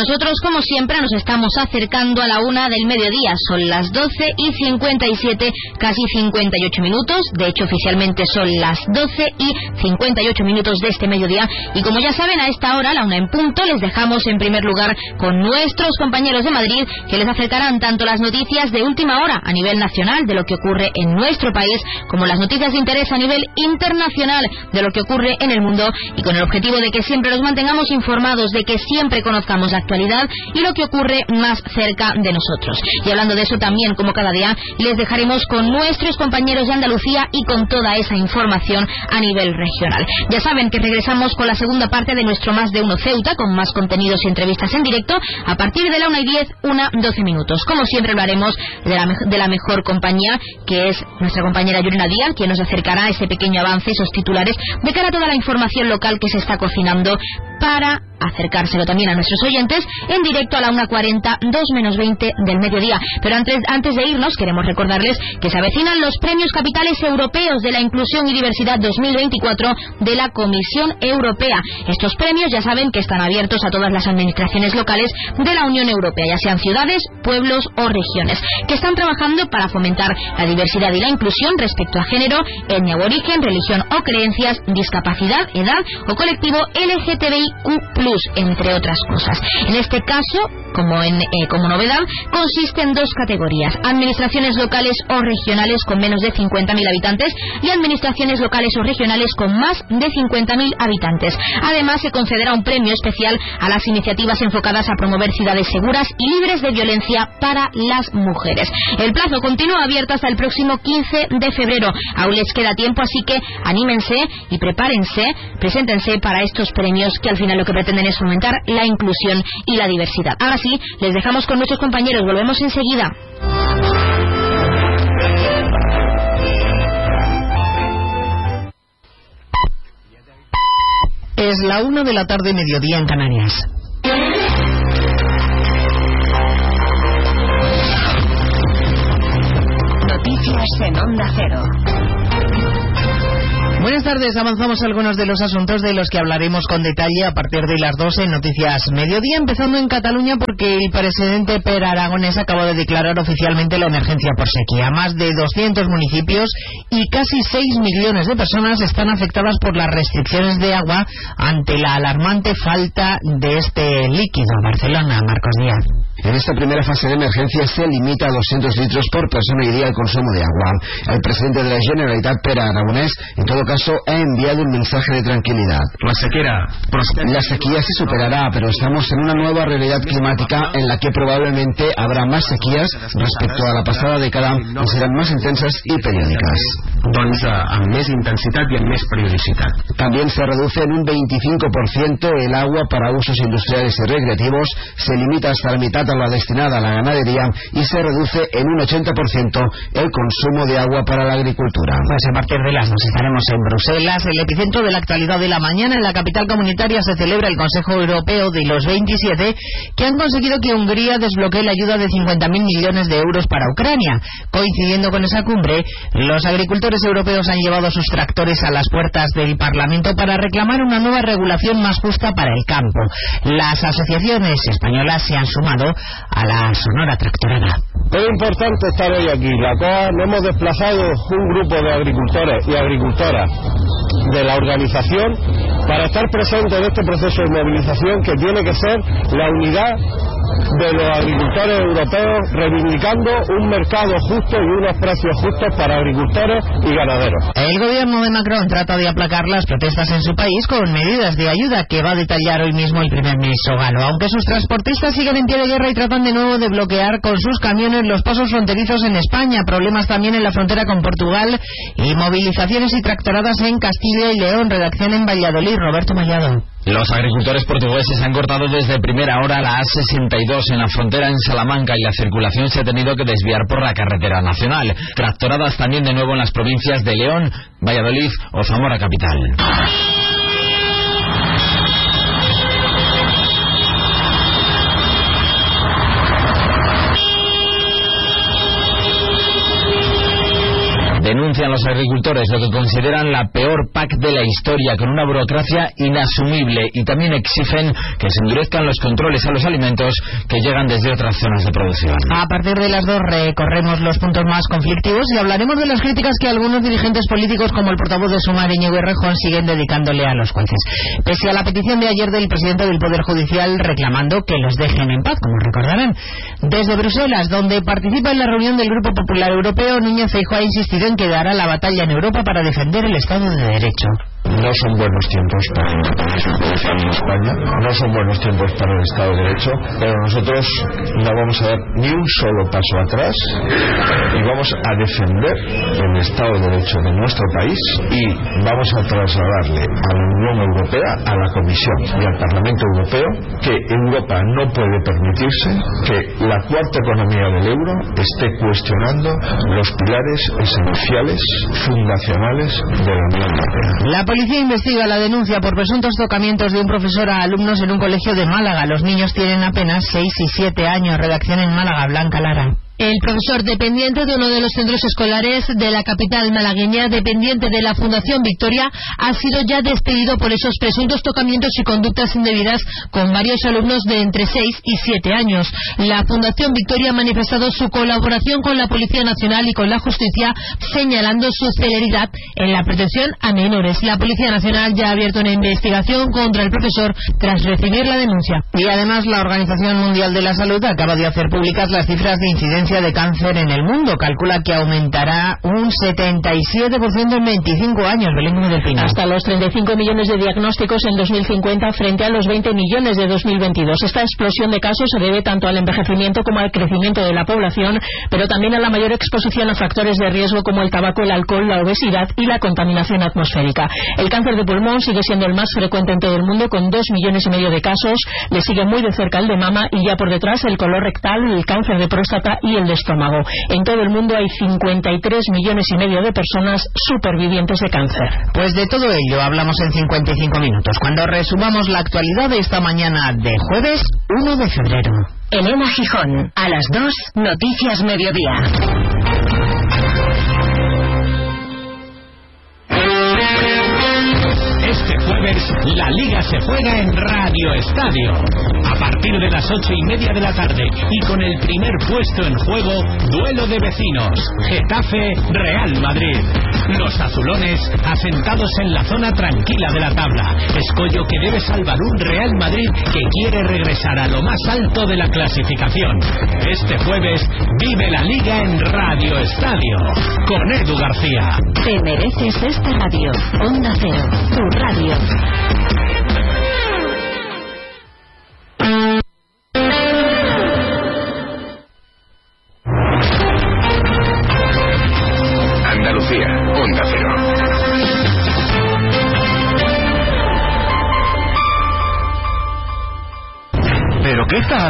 Nosotros, como siempre, nos estamos acercando a la una del mediodía. Son las 12 y 57, casi 58 minutos. De hecho, oficialmente son las 12 y 58 minutos de este mediodía. Y como ya saben, a esta hora, la una en punto, les dejamos en primer lugar con nuestros compañeros de Madrid que les acercarán tanto las noticias de última hora a nivel nacional de lo que ocurre en nuestro país, como las noticias de interés a nivel internacional de lo que ocurre en el mundo y con el objetivo de que siempre los mantengamos informados, de que siempre conozcamos la actualidad y lo que ocurre más cerca de nosotros. Y hablando de eso también, como cada día, les dejaremos con nuestros compañeros de Andalucía y con toda esa información a nivel regional. Ya saben que regresamos con la segunda parte de nuestro Más de Uno Ceuta, con más contenidos y entrevistas en directo, a partir de la 1 y 10, una 12 minutos. Como siempre de la, de la mejor compañía, que es nuestra compañera Yurina Díaz, quien nos acercará ese pequeño avance, esos titulares, de cara a toda la información local que se está cocinando para acercárselo también a nuestros oyentes en directo a la 1.40, 2 menos 20 del mediodía. Pero antes, antes de irnos, queremos recordarles que se avecinan los premios capitales europeos de la inclusión y diversidad 2024 de la Comisión Europea. Estos premios ya saben que están abiertos a todas las administraciones locales de la Unión Europea, ya sean ciudades, pueblos o regiones, que están trabajando para fomentar la diversidad y la inclusión respecto a género, etnia o origen, religión o creencias, discapacidad, edad o colectivo LGTBIQ+, entre otras cosas. En este caso, como, en, eh, como novedad, consiste en dos categorías, administraciones locales o regionales con menos de 50.000 habitantes y administraciones locales o regionales con más de 50.000 habitantes. Además, se concederá un premio especial a las iniciativas enfocadas a promover ciudades seguras y libres de violencia para las mujeres. El plazo continúa abierto hasta el próximo 15 de febrero. Aún les queda tiempo, así que anímense y prepárense, preséntense para estos premios que al final lo que pretenden es fomentar la inclusión y la diversidad. Ahora sí, les dejamos con nuestros compañeros. Volvemos enseguida. Es la una de la tarde, mediodía en Canarias. Noticias en Onda Cero. Buenas tardes, avanzamos algunos de los asuntos de los que hablaremos con detalle a partir de las 12 en Noticias Mediodía, empezando en Cataluña porque el presidente Per Aragonés acaba de declarar oficialmente la emergencia por sequía. Más de 200 municipios y casi 6 millones de personas están afectadas por las restricciones de agua ante la alarmante falta de este líquido. Barcelona, Marcos Díaz. En esta primera fase de emergencia se limita a 200 litros por persona y día el consumo de agua. El presidente de la Generalitat, Per Aragonés, en todo caso, ha enviado un mensaje de tranquilidad. La sequera La sequía se superará, pero estamos en una nueva realidad climática en la que probablemente habrá más sequías respecto a la pasada década y serán más intensas y periódicas. Doncs eh, amb més intensitat i amb més periodicitat. También se reduce en un 25% el agua para usos industriales y recreativos, se limita hasta la mitad a la destinada a la ganadería y se reduce en un 80% el consumo de agua para la agricultura. Pues a partir de las dos estaremos en Bruselas, el epicentro de la actualidad de la mañana. En la capital comunitaria se celebra el Consejo Europeo de los 27 que han conseguido que Hungría desbloquee la ayuda de 50.000 millones de euros para Ucrania. Coincidiendo con esa cumbre, los agricultores europeos han llevado sus tractores a las puertas del Parlamento para reclamar una nueva regulación más justa para el campo. Las asociaciones españolas se han sumado a la Sonora Tractorada. Es importante estar hoy aquí. La COA nos hemos desplazado un grupo de agricultores y agricultoras de la organización para estar presentes en este proceso de movilización que tiene que ser la unidad de los agricultores europeos reivindicando un mercado justo y unos precios justos para agricultores y ganaderos. El gobierno de Macron trata de aplacar las protestas en su país con medidas de ayuda que va a detallar hoy mismo el primer ministro galo. Aunque sus transportistas siguen en pie de guerra y tratan de nuevo de bloquear con sus camiones los pasos fronterizos en España, problemas también en la frontera con Portugal y movilizaciones y tractoradas en Castilla y León. Redacción en Valladolid, Roberto Mallado. Los agricultores portugueses han cortado desde primera hora la A62 en la frontera en Salamanca y la circulación se ha tenido que desviar por la carretera nacional. Tractoradas también de nuevo en las provincias de León, Valladolid o Zamora capital. Denuncian los agricultores lo que consideran la peor PAC de la historia, con una burocracia inasumible, y también exigen que se endurezcan los controles a los alimentos que llegan desde otras zonas de producción. A partir de las dos recorremos los puntos más conflictivos y hablaremos de las críticas que algunos dirigentes políticos, como el portavoz de Sumar, Íñigo Errejón, siguen dedicándole a los jueces. Pese a la petición de ayer del presidente del Poder Judicial reclamando que los dejen en paz, como recordarán. Desde Bruselas, donde participa en la reunión del Grupo Popular Europeo, Núñez Feijóo ha insistido en que dará la batalla en Europa para defender el Estado de Derecho. No son buenos tiempos para España, no son buenos tiempos para el Estado de Derecho, pero nosotros no vamos a dar ni un solo paso atrás y vamos a defender el Estado de Derecho de nuestro país y vamos a trasladarle a la Unión Europea, a la Comisión y al Parlamento Europeo que Europa no puede permitirse que la cuarta economía del euro esté cuestionando los pilares esenciales, fundacionales de la Unión Europea. La policía investiga la denuncia por presuntos tocamientos de un profesor a alumnos en un colegio de Málaga. Los niños tienen apenas 6 y 7 años. Redacción en Málaga, Blanca Lara. El profesor dependiente de uno de los centros escolares de la capital malagueña, dependiente de la Fundación Victoria, ha sido ya despedido por esos presuntos tocamientos y conductas indebidas con varios alumnos de entre 6 y 7 años. La Fundación Victoria ha manifestado su colaboración con la Policía Nacional y con la Justicia, señalando su celeridad en la protección a menores. La Policía Nacional ya ha abierto una investigación contra el profesor tras recibir la denuncia. Y además la Organización Mundial de la Salud acaba de hacer públicas las cifras de incidencia de cáncer en el mundo. Calcula que aumentará un 77% en 25 años. Belén del Pino. Hasta los 35 millones de diagnósticos en 2050 frente a los 20 millones de 2022. Esta explosión de casos se debe tanto al envejecimiento como al crecimiento de la población, pero también a la mayor exposición a factores de riesgo como el tabaco, el alcohol, la obesidad y la contaminación atmosférica. El cáncer de pulmón sigue siendo el más frecuente en todo el mundo con 2 millones y medio de casos. Le sigue muy de cerca el de mama y ya por detrás el color rectal, el cáncer de próstata y el de estómago. En todo el mundo hay 53 millones y medio de personas supervivientes de cáncer. Pues de todo ello hablamos en 55 minutos, cuando resumamos la actualidad de esta mañana de jueves 1 de febrero. Elena Gijón, a las 2, Noticias Mediodía. Este jueves la liga se juega en Radio Estadio. A partir de las ocho y media de la tarde y con el primer puesto en juego, duelo de vecinos. Getafe Real Madrid. Los azulones asentados en la zona tranquila de la tabla. Escollo que debe salvar un Real Madrid que quiere regresar a lo más alto de la clasificación. Este jueves vive la liga en Radio Estadio. Con Edu García. Te mereces esta radio. Onda Cero, radio.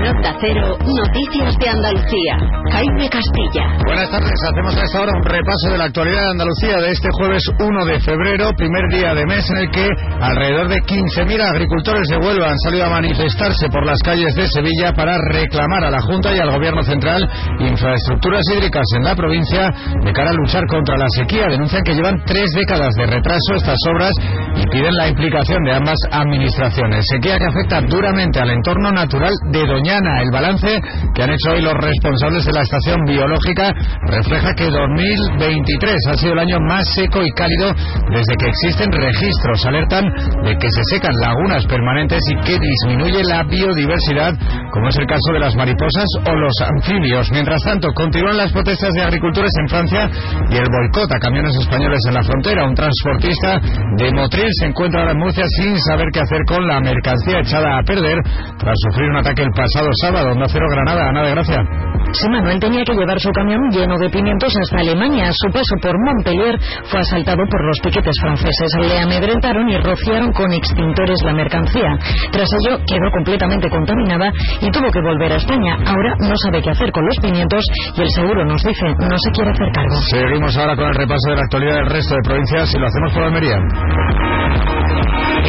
En Onda Cero, Noticias de Andalucía. Jaime Castilla. Buenas tardes, hacemos a esta hora un repaso de la actualidad de Andalucía de este jueves 1 de febrero, primer día de mes en el que alrededor de 15.000 agricultores de Huelva han salido a manifestarse por las calles de Sevilla para reclamar a la Junta y al Gobierno Central infraestructuras hídricas en la provincia de cara a luchar contra la sequía. Denuncian que llevan tres décadas de retraso estas obras y piden la implicación de ambas administraciones. Sequía que afecta duramente al entorno natural de Doñana. El balance que han hecho hoy los responsables de la estación biológica refleja que 2023 ha sido el año más seco y cálido desde que existen registros. Alertan de que se secan lagunas permanentes y que disminuye la biodiversidad, como es el caso de las mariposas o los anfibios. Mientras tanto, continúan las protestas de agricultores en Francia y el boicot a camiones españoles en la frontera. Un transportista de Motril se encuentra ahora en Murcia sin saber qué hacer con la mercancía echada a perder tras sufrir un ataque el pasado sábado. Onda Cero Granada, Ana de Gracia. Sí, Manuel tenía que llevar su camión lleno de pimientos hasta Alemania. Su paso por Montpellier fue asaltado por los piquetes franceses. Le amedrentaron y rociaron con extintores la mercancía. Tras ello, quedó completamente contaminada y tuvo que volver a España. Ahora no sabe qué hacer con los pimientos y el seguro nos dice no se quiere hacer cargo. Seguimos ahora con el repaso de la actualidad del resto de provincias y lo hacemos por Almería.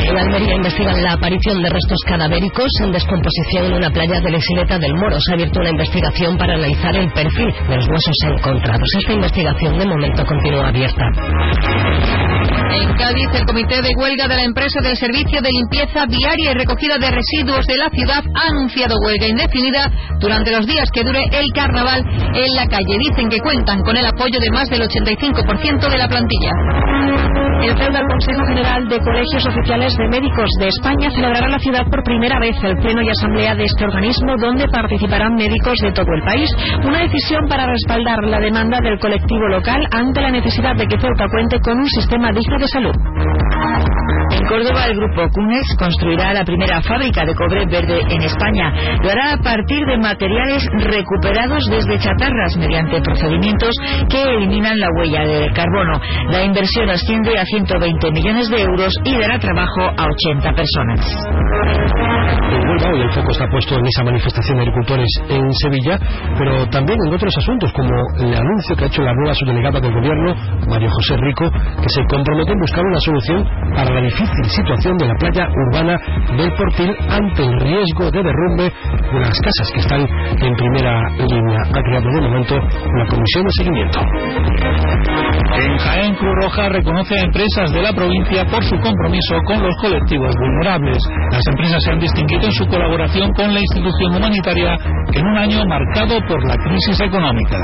En Almería investigan la aparición de restos cadavéricos en descomposición en una playa de la isleta del Moro. Se ha abierto una investigación para analizar el perfil de los huesos encontrados. Esta investigación de momento continúa abierta. En Cádiz, el comité de huelga de la empresa del servicio de limpieza viaria y recogida de residuos de la ciudad ha anunciado huelga indefinida durante los días que dure el carnaval en la calle. Dicen que cuentan con el apoyo de más del 85% de la plantilla. En Ceuta, el Consejo General de Colegios Oficiales de Médicos de España celebrará en la ciudad por primera vez el pleno y asamblea de este organismo, donde participarán médicos de todo el país. Una decisión para respaldar la demanda del colectivo local ante la necesidad de que Ceuta cuente con un sistema digno de salud. En Córdoba, el grupo Cunex construirá la primera fábrica de cobre verde en España. Lo hará a partir de materiales recuperados desde chatarras mediante procedimientos que eliminan la huella de carbono. La inversión asciende a 120 millones de euros y dará trabajo a 80 personas. En Huelva hoy el foco está puesto en esa manifestación de agricultores en Sevilla, pero también en otros asuntos, como el anuncio que ha hecho la nueva subdelegada del Gobierno, Mario José Rico, que se compromete en buscar una solución para la difícil situación de la playa urbana del Portil ante el riesgo de derrumbe de las casas que están en primera línea. Ha creado de momento una comisión de seguimiento. En Jaén, Cruz Roja reconoce a empresas de la provincia por su compromiso con los colectivos vulnerables. Las empresas se han distinguido en su colaboración con la institución humanitaria en un año marcado por la crisis económica.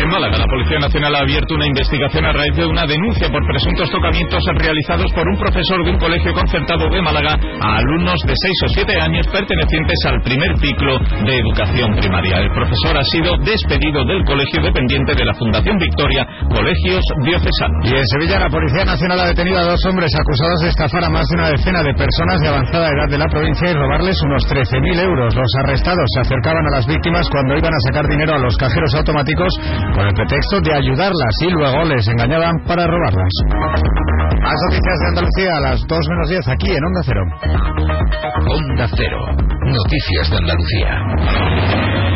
En Málaga, la Policía Nacional ha abierto una investigación a raíz de una denuncia por presuntos tocamientos realizados por un profesor de un colegio concertado de Málaga a alumnos de 6 o 7 años pertenecientes al primer ciclo de educación primaria. El profesor ha sido despedido del colegio dependiente de la Fundación Victoria Colegios Diocesanos. Y en Sevilla la Policía Nacional ha detenido a dos hombres acusados de estafar a más de una decena de personas de avanzada edad de la provincia y robarles unos 13.000 euros. Los arrestados se acercaban a las víctimas cuando iban a sacar dinero a los cajeros automáticos con el pretexto de ayudarlas y luego les engañaban para robarlas. Más noticias de Andalucía a las 2 menos 10 aquí en Onda Cero. Onda Cero. Noticias de Andalucía.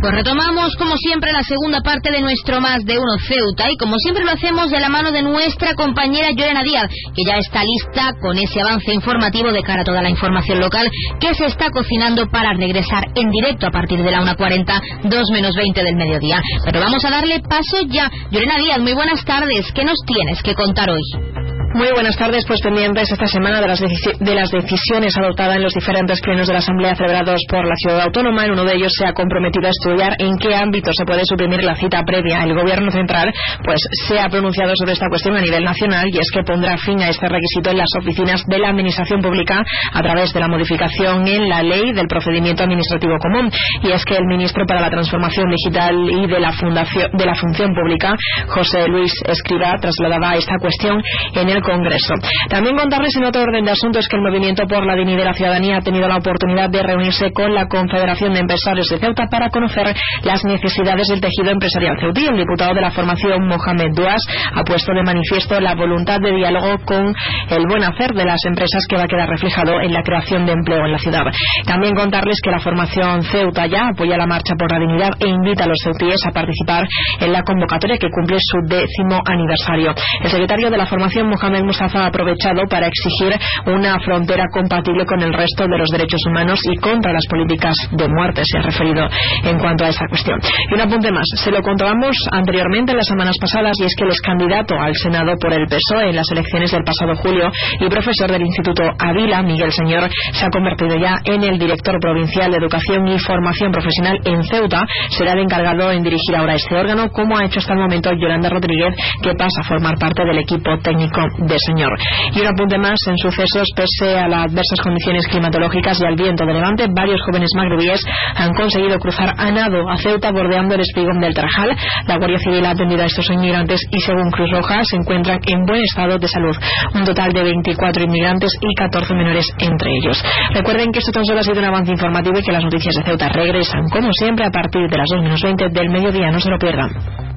Pues retomamos, como siempre, la segunda parte de nuestro Más de Uno Ceuta y como siempre lo hacemos de la mano de nuestra compañera Llorena Díaz, que ya está lista con ese avance informativo de cara a toda la información local que se está cocinando para regresar en directo a partir de la 1.40, 2 menos 20 del mediodía. Pero vamos a darle paso ya. Llorena Díaz, muy buenas tardes. ¿Qué nos tienes que contar hoy? Muy buenas tardes, pues pendientes esta semana de las, de las decisiones adoptadas en los diferentes plenos de la Asamblea celebrados por la Ciudad Autónoma. En uno de ellos se ha comprometido a estudiar en qué ámbito se puede suprimir la cita previa. El Gobierno Central pues se ha pronunciado sobre esta cuestión a nivel nacional y es que pondrá fin a este requisito en las oficinas de la Administración Pública a través de la modificación en la ley del procedimiento administrativo común. Y es que el ministro para la Transformación Digital y de la, fundación, de la Función Pública, José Luis Escriba, trasladaba esta cuestión en el Congreso. También contarles en otro orden de asuntos que el Movimiento por la Dignidad de la Ciudadanía ha tenido la oportunidad de reunirse con la Confederación de Empresarios de Ceuta para conocer las necesidades del tejido empresarial ceutí. El diputado de la formación, Mohamed Duas, ha puesto de manifiesto la voluntad de diálogo con el buen hacer de las empresas que va a quedar reflejado en la creación de empleo en la ciudad. También contarles que la formación Ceuta ya apoya la marcha por la dignidad e invita a los ceutíes a participar en la convocatoria que cumple su décimo aniversario. El secretario de la formación, Mohamed Mustafa, ha aprovechado para exigir una frontera compatible con el resto de los derechos humanos y contra las políticas de muerte, se ha referido en cuanto a esa cuestión. Y un apunte más, se lo contábamos anteriormente en las semanas pasadas y es que el candidato al Senado por el PSOE en las elecciones del pasado julio y profesor del Instituto Avila, Miguel Señor, se ha convertido ya en el director provincial de Educación y Formación Profesional en Ceuta. Será el encargado en dirigir ahora este órgano, como ha hecho hasta el momento Yolanda Rodríguez, que pasa a formar parte del equipo técnico de Señor. Y un apunte más, en sucesos, pese a las adversas condiciones climatológicas y al viento de levante, varios jóvenes magrebíes han conseguido cruzar a nado a Ceuta bordeando el espigón del Trajal. La Guardia Civil ha atendido a estos inmigrantes y, según Cruz Roja, se encuentran en buen estado de salud. Un total de 24 inmigrantes y 14 menores entre ellos. Recuerden que esto tan solo ha sido un avance informativo y que las noticias de Ceuta regresan, como siempre, a partir de las 2 menos 20 del mediodía. No se lo pierdan.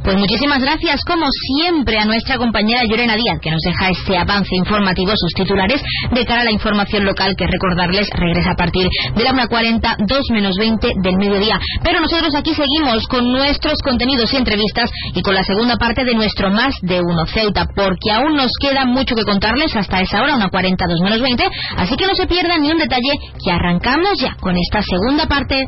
Pues muchísimas gracias, como siempre, a nuestra compañera Llorena Díaz, que nos deja este avance informativo, sus titulares, de cara a la información local, que recordarles regresa a partir de la 1.40, 2 menos 20 del mediodía. Pero nosotros aquí seguimos con nuestros contenidos y entrevistas y con la segunda parte de nuestro Más de Uno Ceuta, porque aún nos queda mucho que contarles hasta esa hora, 1.40, 2 menos 20, así que no se pierdan ni un detalle, que arrancamos ya con esta segunda parte.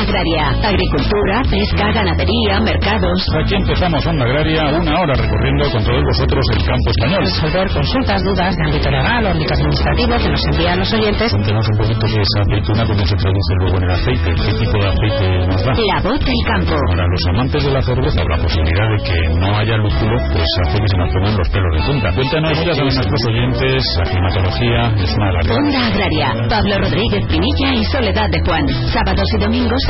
Onda Agraria. Agricultura, pesca, ganadería, mercados. Aquí empezamos Onda Agraria, una hora recorriendo con todos vosotros el campo español. Resolver consultas, dudas de ámbito legal o ámbito administrativo que nos envían los oyentes. Cuéntanos un poquito qué es aceituna, cómo se traduce luego en el aceite, qué tipo de aceite nos da. La voz del campo. Para los amantes de la cerveza, la posibilidad de que no haya lúpulo, pues hace que se nos pongan los pelos de punta. Cuéntanos, ya saben nuestros oyentes, la climatología es una larga. Onda Agraria. Pablo Rodríguez Pinilla y Soledad de Juan. Sábados y domingos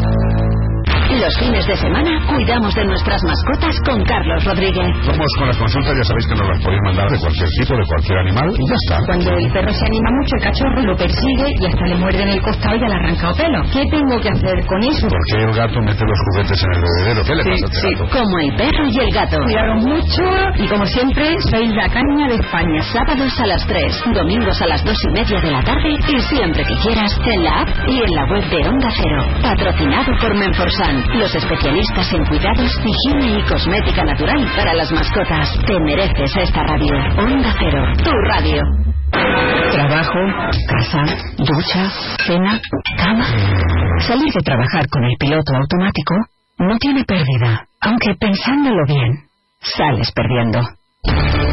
Los fines de semana cuidamos de nuestras mascotas con Carlos Rodríguez. Vamos con las consultas, ya sabéis que nos las podéis mandar de cualquier tipo, de cualquier animal, y ya está. Cuando el perro se anima mucho, el cachorro lo persigue y hasta le muerde en el costado y le arranca pelo. ¿Qué tengo que hacer con eso? ¿Por qué el gato mete los juguetes en el bebedero? ¿Qué le pasa a este sí. gato? Como el perro y el gato. Cuidaros mucho y como siempre, sois la caña de España. Sábados a las 3, domingos a las 2 y media de la tarde y siempre que quieras en la app y en la web de Onda Cero. Patrocinado por Menforsan, los especialistas en cuidados, higiene y cosmética natural para las mascotas. Te mereces esta radio. Onda Cero, tu radio. Trabajo, casa, ducha, cena, cama. Salir de trabajar con el piloto automático no tiene pérdida, aunque pensándolo bien, sales perdiendo.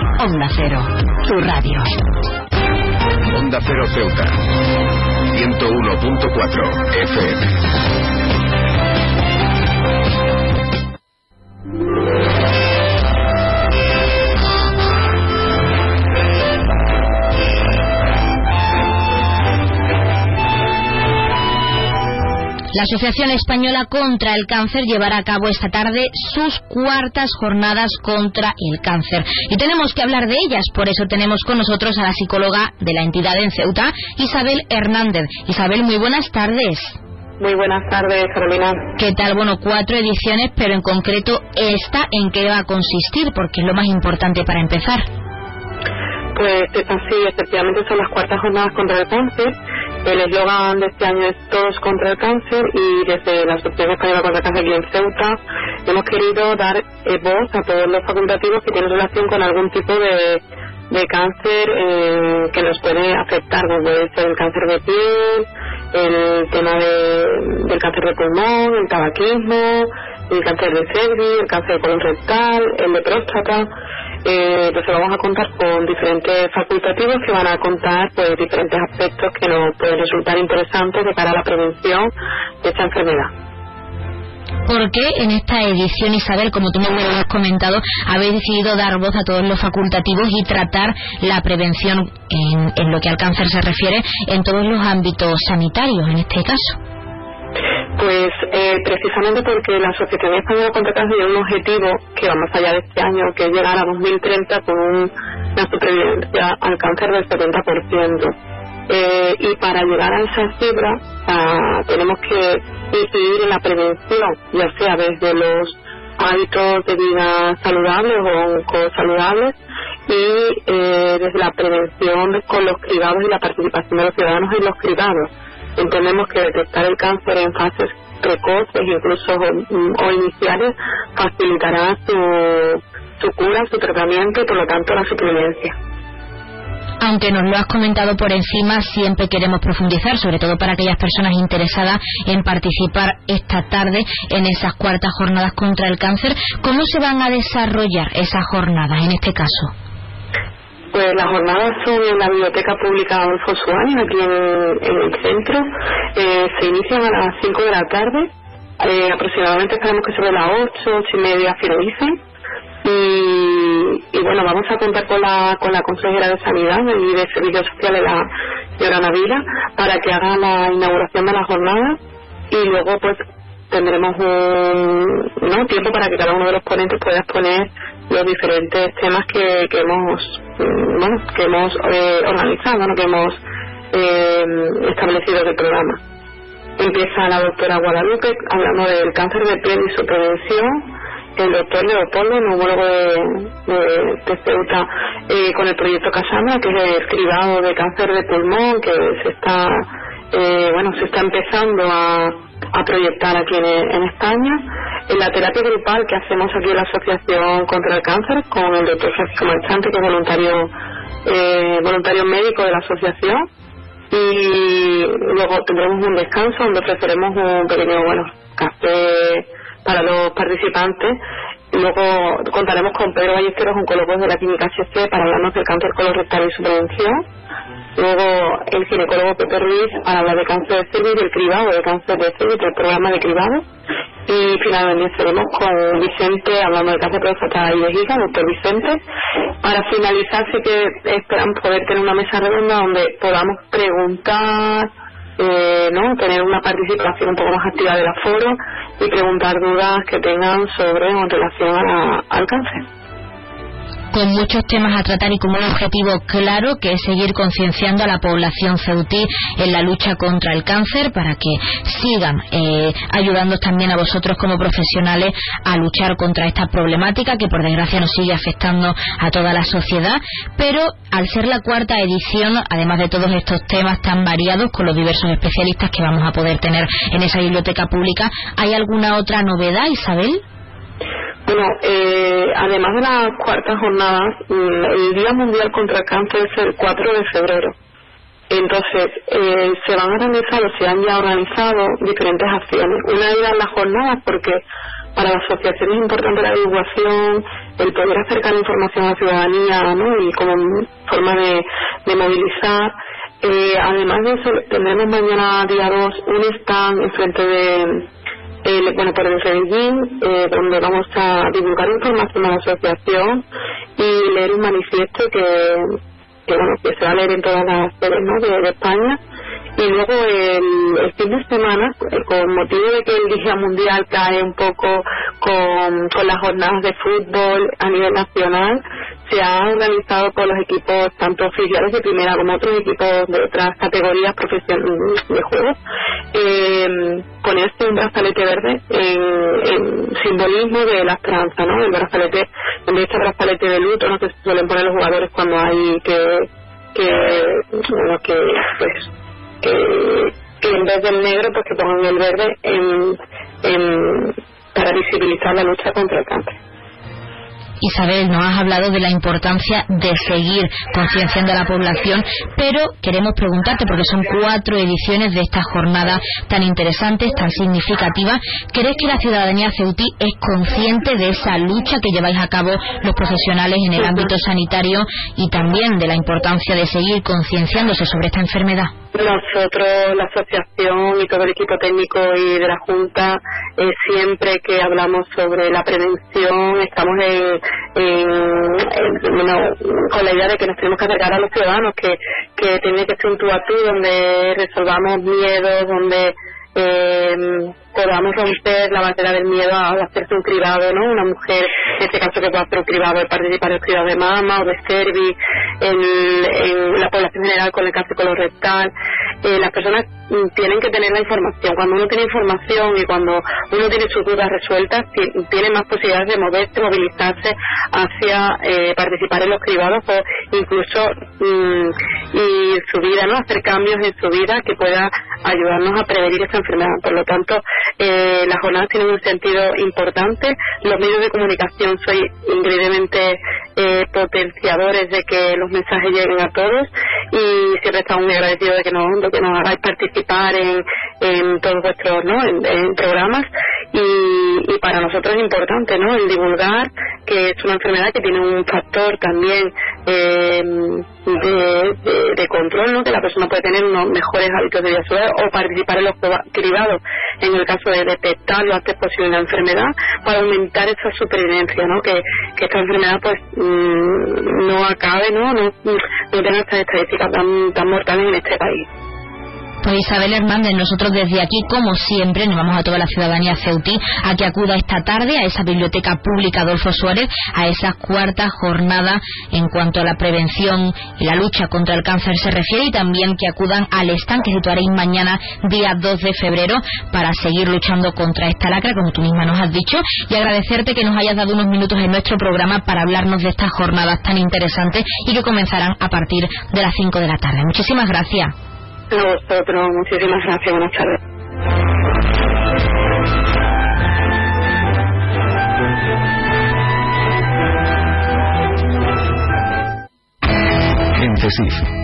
Onda Cero, tu radio. Onda Cero Ceuta. 101.4 FM. La Asociación Española contra el Cáncer llevará a cabo esta tarde sus cuartas jornadas contra el cáncer. Y tenemos que hablar de ellas, por eso tenemos con nosotros a la psicóloga de la entidad en Ceuta, Isabel Hernández. Isabel, muy buenas tardes. Muy buenas tardes, Carolina. ¿Qué tal? Bueno, cuatro ediciones, pero en concreto esta, ¿en qué va a consistir? Porque es lo más importante para empezar. Pues así, efectivamente son las cuartas jornadas contra el cáncer. El eslogan de este año es Todos contra el cáncer y desde la Asociación Española contra el Cáncer aquí en Ceuta hemos querido dar eh, voz a todos los facultativos que tienen relación con algún tipo de, de cáncer eh, que nos puede afectar, como puede ser el cáncer de piel, el tema de, del cáncer de pulmón, el tabaquismo, el cáncer de cervix, el cáncer de colon rectal, el de próstata. Eh, pues vamos a contar con diferentes facultativos que van a contar pues diferentes aspectos que nos pueden resultar interesantes de cara a la prevención de esta enfermedad. ¿Por qué en esta edición, Isabel, como tú me lo has comentado, habéis decidido dar voz a todos los facultativos y tratar la prevención en, en lo que al cáncer se refiere en todos los ámbitos sanitarios, en este caso? Pues eh, precisamente porque la Asociación Española contra Cáncer tiene un objetivo que va más allá de este año, que es llegar a 2030 con un una supervivencia al cáncer del 70%. Eh, y para llegar a esa cifra ah, tenemos que incidir en la prevención, ya sea desde los hábitos de vida saludables o saludables y eh, desde la prevención con los cribados y la participación de los ciudadanos en los cribados. Entendemos que detectar el cáncer en fases precoces, incluso o, iniciales, facilitará su, su cura, su tratamiento y por lo tanto la supervivencia aunque nos lo has comentado por encima, siempre queremos profundizar, sobre todo para aquellas personas interesadas en participar esta tarde en esas cuartas jornadas contra el cáncer. ¿Cómo se van a desarrollar esas jornadas en este caso? Pues las jornadas son en la Biblioteca Pública Adolfo Suárez, aquí en, el centro. Eh, se inician a las 5 de la tarde. Eh, aproximadamente esperamos que sobre las 8, 8 y media finalicen y, bueno, vamos a contar con la, con la consejera de Sanidad y de Servicios Sociales, la señora Navila, para que haga la inauguración de la jornada y luego pues tendremos un ¿no? tiempo para que cada uno de los ponentes pueda exponer los diferentes temas que, que hemos bueno que hemos eh, organizado que hemos eh, establecido del programa. Empieza la doctora Guadalupe hablando del cáncer de piel y su prevención. El doctor Leopoldo, neumólogo de, de, Ceuta, eh, con el proyecto Casama, que es el cribado de cáncer de pulmón, que se está, eh, bueno, se está empezando a, a proyectar aquí en, España. En la terapia grupal que hacemos aquí en la Asociación contra el Cáncer, con el doctor Francisco Marchante, que es voluntario, eh, voluntario médico de la asociación. Y luego tendremos un descanso donde ofreceremos un pequeño, bueno, café para los participantes. Luego contaremos con Pedro Ballesteros, oncólogo de la Clínica HC, para hablarnos del cáncer colorectal y su prevención. Luego el ginecólogo Pepe Ruiz para hablar de cáncer de cervix del cribado, de cáncer de cervix, del programa de cribado. Y finalmente estaremos con Vicente hablando de cáncer de próstata y vejiga, doctor Vicente. Para finalizar, sí que esperamos poder tener una mesa redonda donde podamos preguntar eh, ¿no? tener una participación un poco más activa del aforo y preguntar dudas que tengan sobre en relación a al cáncer con muchos temas a tratar y con un objetivo claro que es seguir concienciando a la población ceutí en la lucha contra el cáncer para que sigan eh, ayudando también a vosotros como profesionales a luchar contra esta problemática que por desgracia nos sigue afectando a toda la sociedad pero al ser la cuarta edición además de todos estos temas tan variados con los diversos especialistas que vamos a poder tener en esa biblioteca pública ¿hay alguna otra novedad Isabel? Bueno, eh, además de las cuartas jornadas, mm, el Día Mundial contra el Cáncer es el 4 de febrero. Entonces, eh, se van a realizar o se han ya organizado diferentes acciones. Una de las jornadas, porque para la asociación es importante la divulgación, el poder acercar información a la ciudadanía, ¿no? Y como forma de, movilizar. Eh, además de eso, tendremos mañana, día 2, un stand en frente de eh, bueno, por el Medellín, eh, donde vamos a divulgar información a la asociación y leer un manifiesto que, que se va a leer en todas las sedes ¿no? de, España. Y luego el, fin de semana, eh, con motivo de que el Día Mundial cae un poco con, con las jornadas de fútbol a nivel nacional, se ha organizado por los equipos tanto oficiales de primera como otros equipos de otras categorías profesionales de juego eh, ponerse un brazalete verde en, simbolismo de la esperanza no el brazalete en este brazalete de luto no se suelen poner los jugadores cuando hay que que bueno que pues que, que en vez del negro pues que pongan el verde en para visibilizar la lucha contra el cáncer Isabel, nos has hablado de la importancia de seguir concienciando a la población, pero queremos preguntarte, porque son cuatro ediciones de esta jornada tan interesantes, tan significativa, ¿crees que la ciudadanía ceutí es consciente de esa lucha que lleváis a cabo los profesionales en el ámbito sanitario y también de la importancia de seguir concienciándose sobre esta enfermedad? Nosotros, la asociación y todo el equipo técnico y de la Junta, eh, siempre que hablamos sobre la prevención, estamos en, con la idea de que nos tenemos que acercar a los ciudadanos, que, que tiene que ser un tú a tú, donde resolvamos miedos, donde eh, podamos romper la barrera del miedo a hacerse un cribado, ¿no? Una mujer, en este caso que pueda hacer un cribado, de participar en el cribado de mama o de cervix, en, la población general con el cáncer colorectal. Eh, las personas tienen que tener la información. Cuando uno tiene información y cuando uno tiene sus dudas resueltas, tiene más posibilidades de moverse, movilizarse hacia eh, participar en los cribados o incluso mm, y su vida, ¿no? Hacer cambios en su vida que pueda ayudarnos a prevenir esta enfermedad. Por lo tanto, eh, las jornadas tienen un sentido importante. Los medios de comunicación soy increíblemente eh, potenciadores de que los mensajes lleguen a todos y siempre estamos muy agradecidos de que nos, que nos hagáis participar en, en todos vuestros ¿no? en, programas y, y, para nosotros es importante ¿no? el divulgar que es una enfermedad que tiene un factor también eh, de, de, control, ¿no? que la persona puede tener unos mejores hábitos de vida o participar en los cribados en el caso de detectar lo antes posible la enfermedad para aumentar esa supervivencia, ¿no? que, que esta enfermedad pues mm, no acabe, ¿no? no, no tenga estas estadísticas tan, tan mortales en este país. Pues Isabel Hernández, nosotros desde aquí, como siempre, nos vamos a toda la ciudadanía ceutí a que acuda esta tarde a esa biblioteca pública Adolfo Suárez, a esa cuarta jornada en cuanto a la prevención y la lucha contra el cáncer se refiere y también que acudan al stand que situaréis mañana, día 2 de febrero, para seguir luchando contra esta lacra, como tú misma nos has dicho, y agradecerte que nos hayas dado unos minutos en nuestro programa para hablarnos de estas jornadas tan interesantes y que comenzarán a partir de las 5 de la tarde. Muchísimas gracias. A vosotros, muchísimas gracias, buenas tardes. En CESIF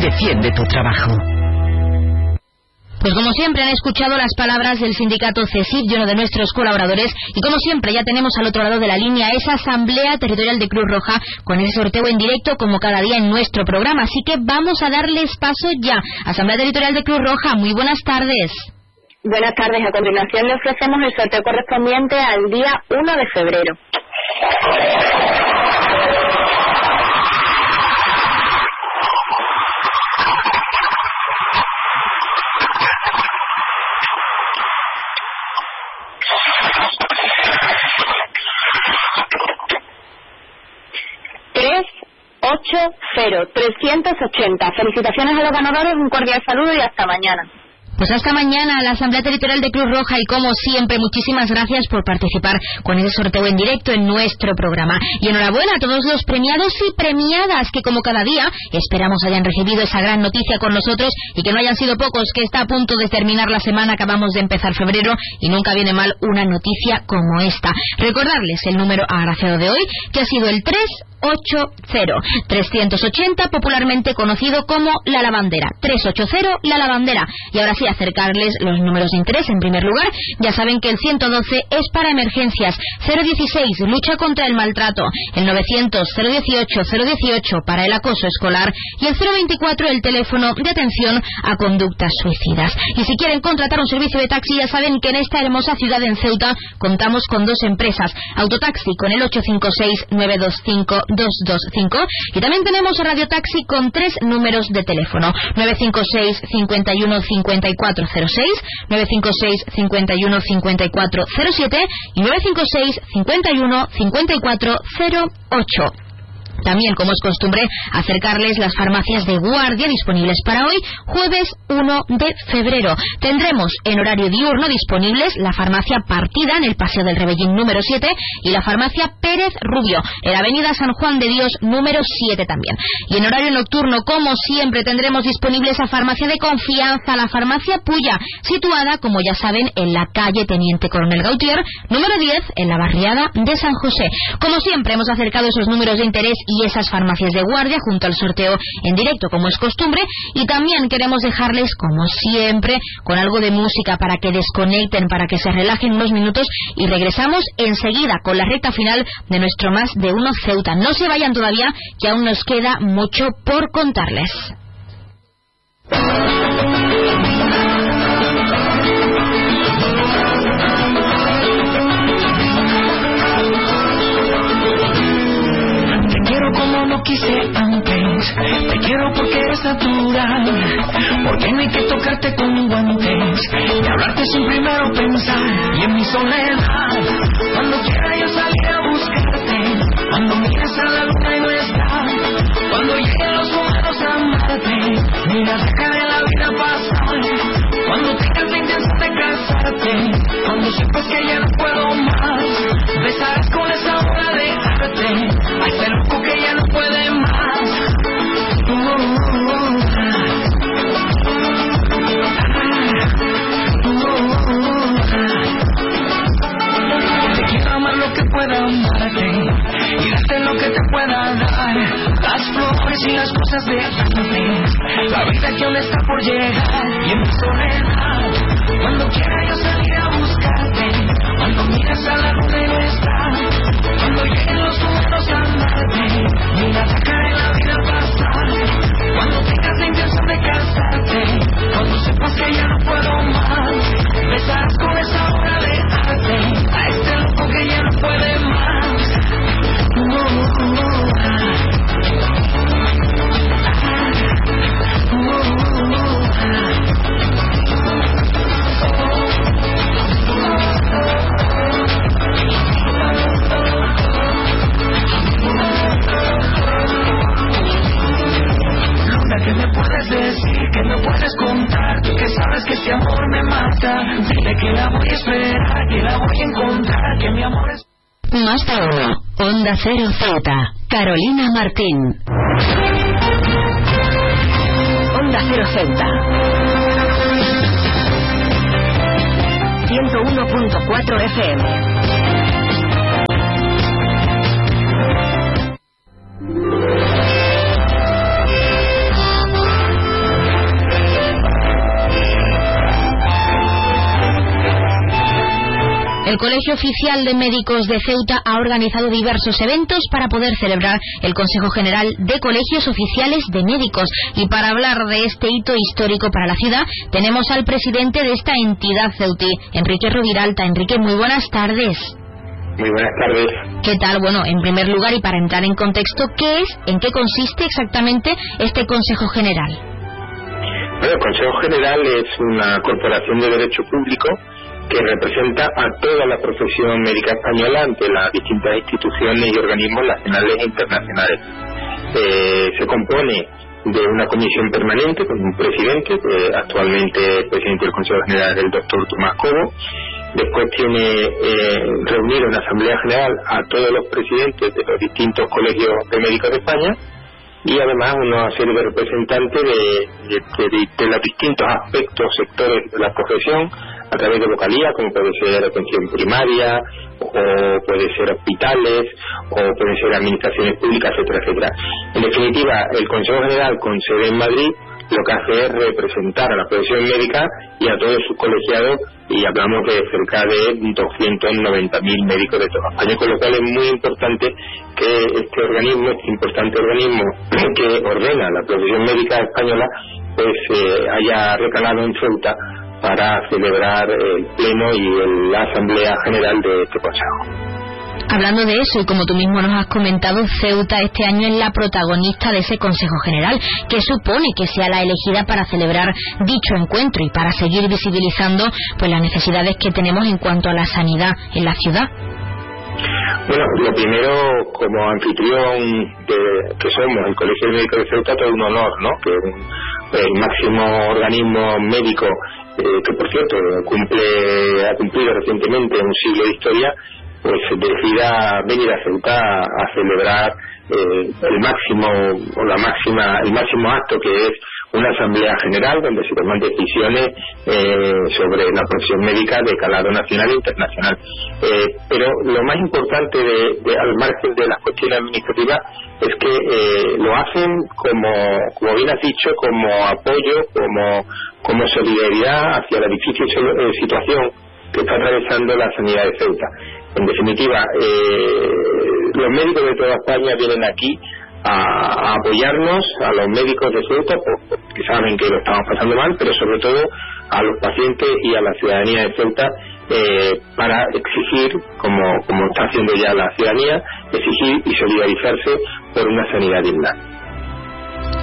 Defiende tu trabajo. Pues como siempre han escuchado las palabras del sindicato CESIF de uno de nuestros colaboradores y como siempre ya tenemos al otro lado de la línea esa asamblea territorial de Cruz Roja con ese sorteo en directo como cada día en nuestro programa. Así que vamos a darles paso ya. Asamblea Territorial de Cruz Roja, muy buenas tardes. Buenas tardes. A continuación le ofrecemos el sorteo correspondiente al día 1 de febrero. 380 Felicitaciones a los ganadores, un cordial saludo y hasta mañana. Pues hasta mañana la Asamblea Territorial de Cruz Roja y como siempre muchísimas gracias por participar con ese sorteo en directo en nuestro programa. Y enhorabuena a todos los premiados y premiadas que como cada día esperamos hayan recibido esa gran noticia con nosotros y que no hayan sido pocos, que está a punto de terminar la semana, acabamos de empezar febrero y nunca viene mal una noticia como esta. Recordarles el número agraciado de hoy que ha sido el 3 380 popularmente conocido como La Lavandera 380 La Lavandera y ahora sí acercarles los números de interés. En primer lugar ya saben que el 112 es para emergencias. 016 lucha contra el maltrato. El 900 018 018 para el acoso escolar. Y el 024 el teléfono de atención a conductas suicidas. Y si quieren contratar un servicio de taxi ya saben que en esta hermosa ciudad en Ceuta contamos con dos empresas. Autotaxi con el 856 925 225 y también tenemos Radio Taxi con tres números de teléfono. 956 51 5406 956 51 5407 y 956 51 5408 también, como es costumbre, acercarles las farmacias de guardia disponibles para hoy, jueves 1 de febrero. Tendremos en horario diurno disponibles la farmacia Partida en el Paseo del Rebellín número 7 y la farmacia Pérez Rubio en la Avenida San Juan de Dios número 7 también. Y en horario nocturno, como siempre, tendremos disponible esa farmacia de confianza, la farmacia Puya, situada, como ya saben, en la calle Teniente Coronel Gautier, número 10, en la barriada de San José. Como siempre, hemos acercado esos números de interés y esas farmacias de guardia junto al sorteo en directo como es costumbre y también queremos dejarles como siempre con algo de música para que desconecten, para que se relajen unos minutos y regresamos enseguida con la recta final de nuestro más de uno Ceuta. No se vayan todavía que aún nos queda mucho por contarles. Quise antes. Te quiero porque eres natural. Porque no hay que tocarte con guantes. Y hablarte sin primero pensar. Y en mi soledad, cuando quiera yo salir a buscarte. Cuando mires a la luna y no está. Cuando lleguen los humanos a amarte. Mira, deja de la vida pasar. Cuando tengas la intención de casarte. Cuando sepas que ya no puedo más. Besarás con esa hora de arte. A ese pueda amarte y darte lo que te pueda dar. Las flores y las cosas de antes. La vida que aún está por llegar y en mi soledad. Cuando quiera yo salir a buscarte. Cuando miras a la luna no está. Cuando lleguen los humanos a amarte. Mira, dejaré la vida pasar. Cuando tengas la intención de casarte. Cuando sepas que ya no puedo más. Besarás con esa obra de arte. A este no puede más. Uh, Luna, ¿qué me puedes decir? ¿Qué me puedes contar? Tú que sabes que este amor me mata. Dile que la voy a esperar, que la voy a encontrar, que mi amor es. Más de uno. Onda Cero Z. Carolina Martín. Onda Cero Ceuta. 101.4 FM. El Colegio Oficial de Médicos de Ceuta ha organizado diversos eventos para poder celebrar el Consejo General de Colegios Oficiales de Médicos. Y para hablar de este hito histórico para la ciudad, tenemos al presidente de esta entidad ceutí, Enrique Roviralta. Enrique, muy buenas tardes. Muy buenas tardes. ¿Qué tal? Bueno, en primer lugar y para entrar en contexto, ¿qué es, en qué consiste exactamente este Consejo General? Bueno, el Consejo General es una corporación de derecho público que representa a toda la profesión médica española ante las distintas instituciones y organismos nacionales e internacionales. Eh, se compone de una comisión permanente con un presidente, que actualmente presidente del Consejo General el doctor Tomás Cobo. Después tiene eh, reunido en Asamblea General a todos los presidentes de los distintos colegios de médicos de España y además una serie de representantes de, de, de- de los distintos aspectos, sectores de la profesión, a través de vocalía, como puede ser atención primaria, o puede ser hospitales, o pueden ser administraciones públicas, etcétera, etcétera. En definitiva, el Consejo General con sede en Madrid lo que hace es representar a la profesión médica y a todos sus colegiados y hablamos de cerca de 290.000 médicos de toda España, con lo cual es muy importante que este organismo, este importante organismo que ordena la profesión médica española, pues eh, haya recalado en Ceuta para celebrar el pleno y el- la asamblea general de este consejo. Hablando de eso, y como tú mismo nos has comentado, Ceuta este año es la protagonista de ese Consejo General, que supone que sea la elegida para celebrar dicho encuentro y para seguir visibilizando pues las necesidades que tenemos en cuanto a la sanidad en la ciudad. Bueno, lo primero, como anfitrión de, que somos, el Colegio Médico de Ceuta, todo un honor, ¿no? Que el máximo organismo médico, eh, que por cierto cumple, ha cumplido recientemente un siglo de historia, pues decida venir a Ceuta a celebrar eh, el máximo o la máxima el máximo acto que es una asamblea general donde se toman decisiones eh, sobre la profesión médica de calado nacional e internacional. Eh, pero lo más importante, de, al margen de las cuestiones administrativas, es que eh, lo hacen como, como bien has dicho, como apoyo, como, como solidaridad hacia la difícil situación que está atravesando la sanidad de Ceuta. En definitiva, los médicos de toda España vienen aquí a, apoyarnos a los médicos de Ceuta que saben que lo estamos pasando mal, pero sobre todo a los pacientes y a la ciudadanía de Ceuta eh, para exigir, como, como está haciendo ya la ciudadanía, exigir y solidarizarse por una sanidad digna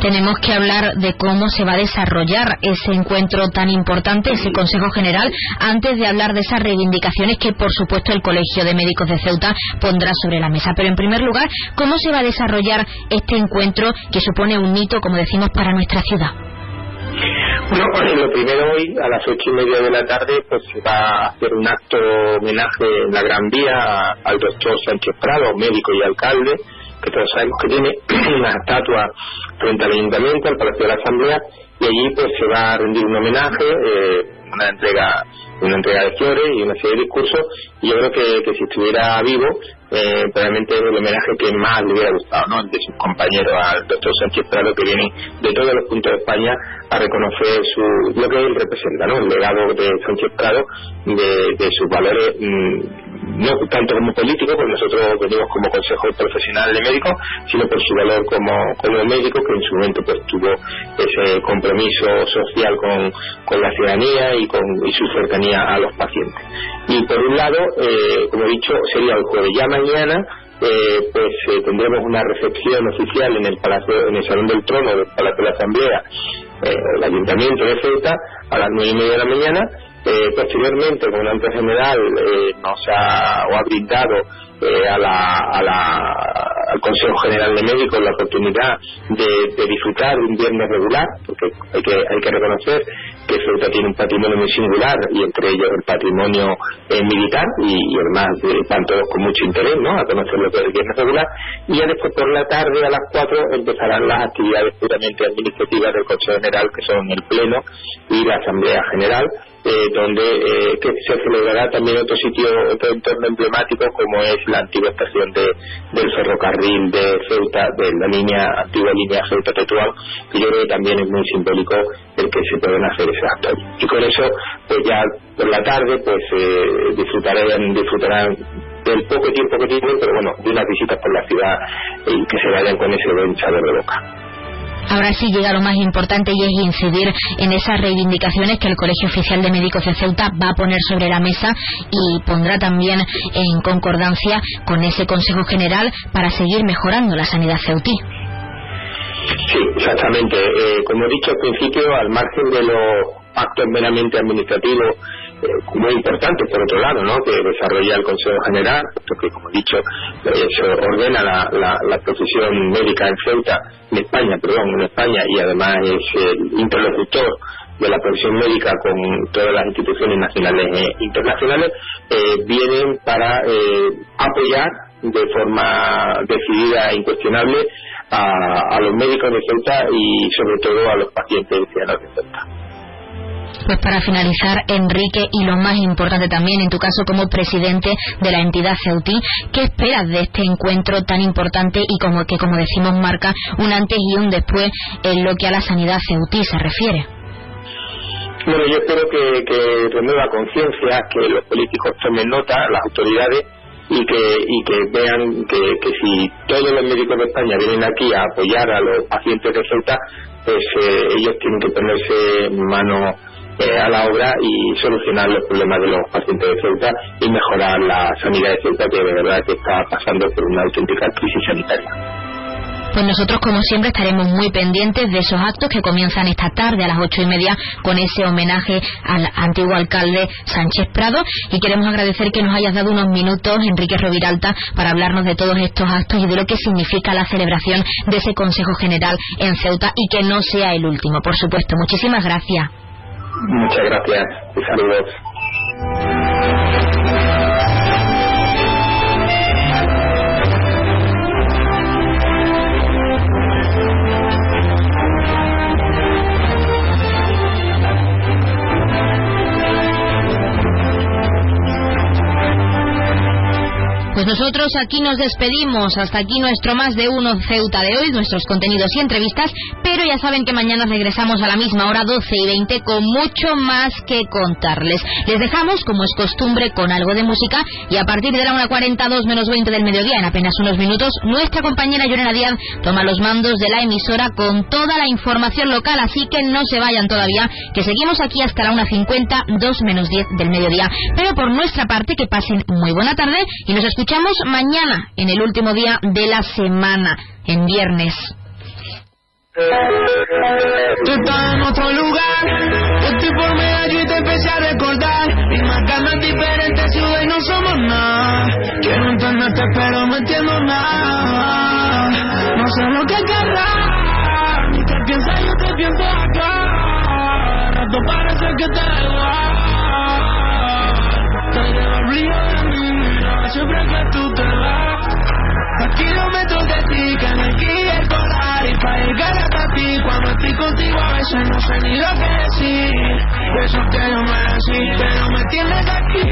tenemos que hablar de cómo se va a desarrollar ese encuentro tan importante, ese Consejo General, antes de hablar de esas reivindicaciones que, por supuesto, el Colegio de Médicos de Ceuta pondrá sobre la mesa. Pero, en primer lugar, ¿cómo se va a desarrollar este encuentro que supone un hito, como decimos, para nuestra ciudad? Bueno, pues, lo primero hoy, a las ocho y media de la tarde, pues se va a hacer un acto homenaje en la Gran Vía al doctor Sánchez Prado, médico y alcalde, que todos sabemos que tiene <clears throat> una estatua frente al ayuntamiento, al Palacio de la Asamblea, y allí pues se va a rendir un homenaje, eh, una entrega una entrega de flores y una serie de discursos y yo creo que, que si estuviera vivo eh, probablemente es el homenaje que más le hubiera gustado ¿no? de sus compañeros al doctor Sánchez Prado que vienen de todos los puntos de España a reconocer su, lo que él representa ¿no? el legado de Sánchez Prado de, de sus valores mm, no tanto como político, porque nosotros venimos como Consejo Profesional de Médicos, sino por su valor como, como médico, que en su momento pues tuvo ese compromiso social con, con la ciudadanía y, con, y su cercanía a los pacientes. Y por un lado, eh, como he dicho, sería el jueves. Ya mañana eh, pues eh, tendremos una recepción oficial en el palacio, en el salón del trono del Palacio de la Asamblea, eh, el Ayuntamiento de Ceuta, a las nueve y media de la mañana, eh, posteriormente, como la general eh, nos ha, o ha brindado eh, a la, al Consejo General de Médicos la oportunidad de, disfrutar de un viernes regular, porque hay que, hay que reconocer que Ceuta tiene un patrimonio muy singular y entre ellos el patrimonio militar y, además están todos con mucho interés ¿no? a conocer lo que es el viernes regular y ya después por la tarde a las 4 empezarán las actividades puramente administrativas del Consejo General que son el Pleno y la Asamblea General eh, donde eh, que se celebrará también otro sitio, otro entorno emblemático como es la antigua estación de, del ferrocarril de Ceuta, de la línea antigua línea Ceuta-Tetuán, que yo creo que también es muy simbólico el que se pueden hacer ese acto. Y con eso, pues ya por la tarde, pues eh, disfrutarán, disfrutarán del poco tiempo que tienen, pero bueno, de unas visitas por la ciudad y que se vayan con ese buen sabor de boca. Ahora sí llega lo más importante y es incidir en esas reivindicaciones que el Colegio Oficial de Médicos de Ceuta va a poner sobre la mesa y pondrá también en concordancia con ese Consejo General para seguir mejorando la sanidad ceutí. Sí, exactamente. Eh, como he dicho al principio, al margen de los actos meramente administrativos muy importante por otro lado, ¿no? que desarrolla el Consejo General, porque como he dicho, eh, ordena la, la, profesión médica en Ceuta, en España, perdón, en España, y además es el interlocutor de la profesión médica con todas las instituciones nacionales e internacionales, eh, vienen para apoyar de forma decidida e incuestionable a, los médicos de Ceuta y sobre todo a los pacientes de Ceuta. Pues para finalizar, Enrique, y lo más importante también, en tu caso como presidente de la entidad Ceutí, ¿qué esperas de este encuentro tan importante y como que, como decimos, marca un antes y un después en lo que a la sanidad Ceutí se refiere? Bueno, yo espero que, que renueva conciencia, que los políticos tomen nota, las autoridades, y que, y que vean que, que si todos los médicos de España vienen aquí a apoyar a los pacientes de Ceuta, pues eh, ellos tienen que ponerse mano eh, a la obra y solucionar los problemas de los pacientes de Ceuta y mejorar la sanidad de Ceuta que de verdad que está pasando por una auténtica crisis sanitaria. Pues nosotros, como siempre, estaremos muy pendientes de esos actos que comienzan esta tarde a las ocho y media con ese homenaje al antiguo alcalde Sánchez Prado. Y queremos agradecer que nos hayas dado unos minutos, Enrique Roviralta, para hablarnos de todos estos actos y de lo que significa la celebración de ese Consejo General en Ceuta y que no sea el último, por supuesto. Muchísimas gracias. Muchas gracias saludos. Pues nosotros aquí nos despedimos. Hasta aquí nuestro más de uno Ceuta de hoy, nuestros contenidos y entrevistas. Pero ya saben que mañana regresamos a la misma hora, 12 y 20, con mucho más que contarles. Les dejamos, como es costumbre, con algo de música. Y a partir de la 1.42 menos 20 del mediodía, en apenas unos minutos, nuestra compañera Llorena Díaz toma los mandos de la emisora con toda la información local. Así que no se vayan todavía, que seguimos aquí hasta la 1.50, 2 menos 10 del mediodía. Pero por nuestra parte, que pasen muy buena tarde y nos escuchamos mañana, en el último día de la semana, en viernes. Tú estás en otro lugar, estoy por medio y te empecé a recordar. Y marcando en diferentes ciudades no somos nada. Quiero entenderte, pero no entiendo nada. No sé lo que querrás, ni qué piensas, yo te pienso acá. Rato parece que te igual. Te llevo mi mirada siempre que tú te vas. A kilómetros de ti que me quiere colar y para llegar hasta ti cuando estoy contigo a veces no sé ni lo que decir. Y eso que yo me decí, pero me tienes aquí.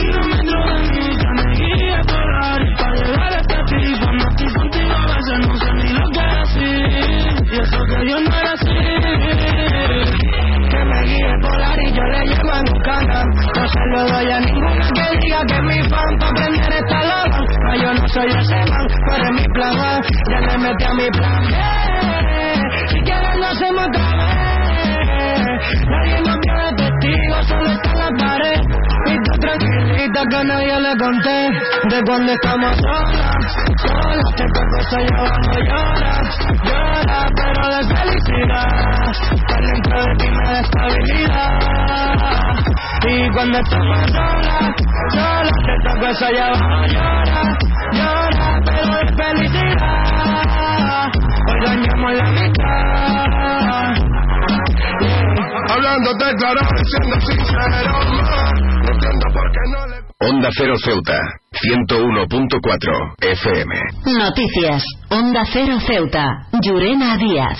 Kilómetros de mí que me guía a colar y para llegar hasta ti cuando estoy contigo a veces no sé ni lo que decir. Y eso que yo no era así. Que me guíe polar y yo le llevo en un canal. No se lo doy a ninguna Soy ese man, tú eres mi plan. Ya le metí a mi plan B. Si quieres lo hacemos otra vez. Nadie nos vio de testigo, solo está la pared. Y tú tranquilita que nadie le conté de cuando estamos solas, solas. Que tu cosa llevando llora, llora, pero de felicidad. Estar dentro de ti me da estabilidad. Y cuando estamos solas, solas, que tu cosa llevando llora, llora, pero de felicidad. Hoy dañamos la mitad. Hablándote claro, siendo sincero, no entiendo por qué no le... Onda Cero Ceuta, 101.4 FM. Noticias. Onda Cero Ceuta. Llurena Díaz.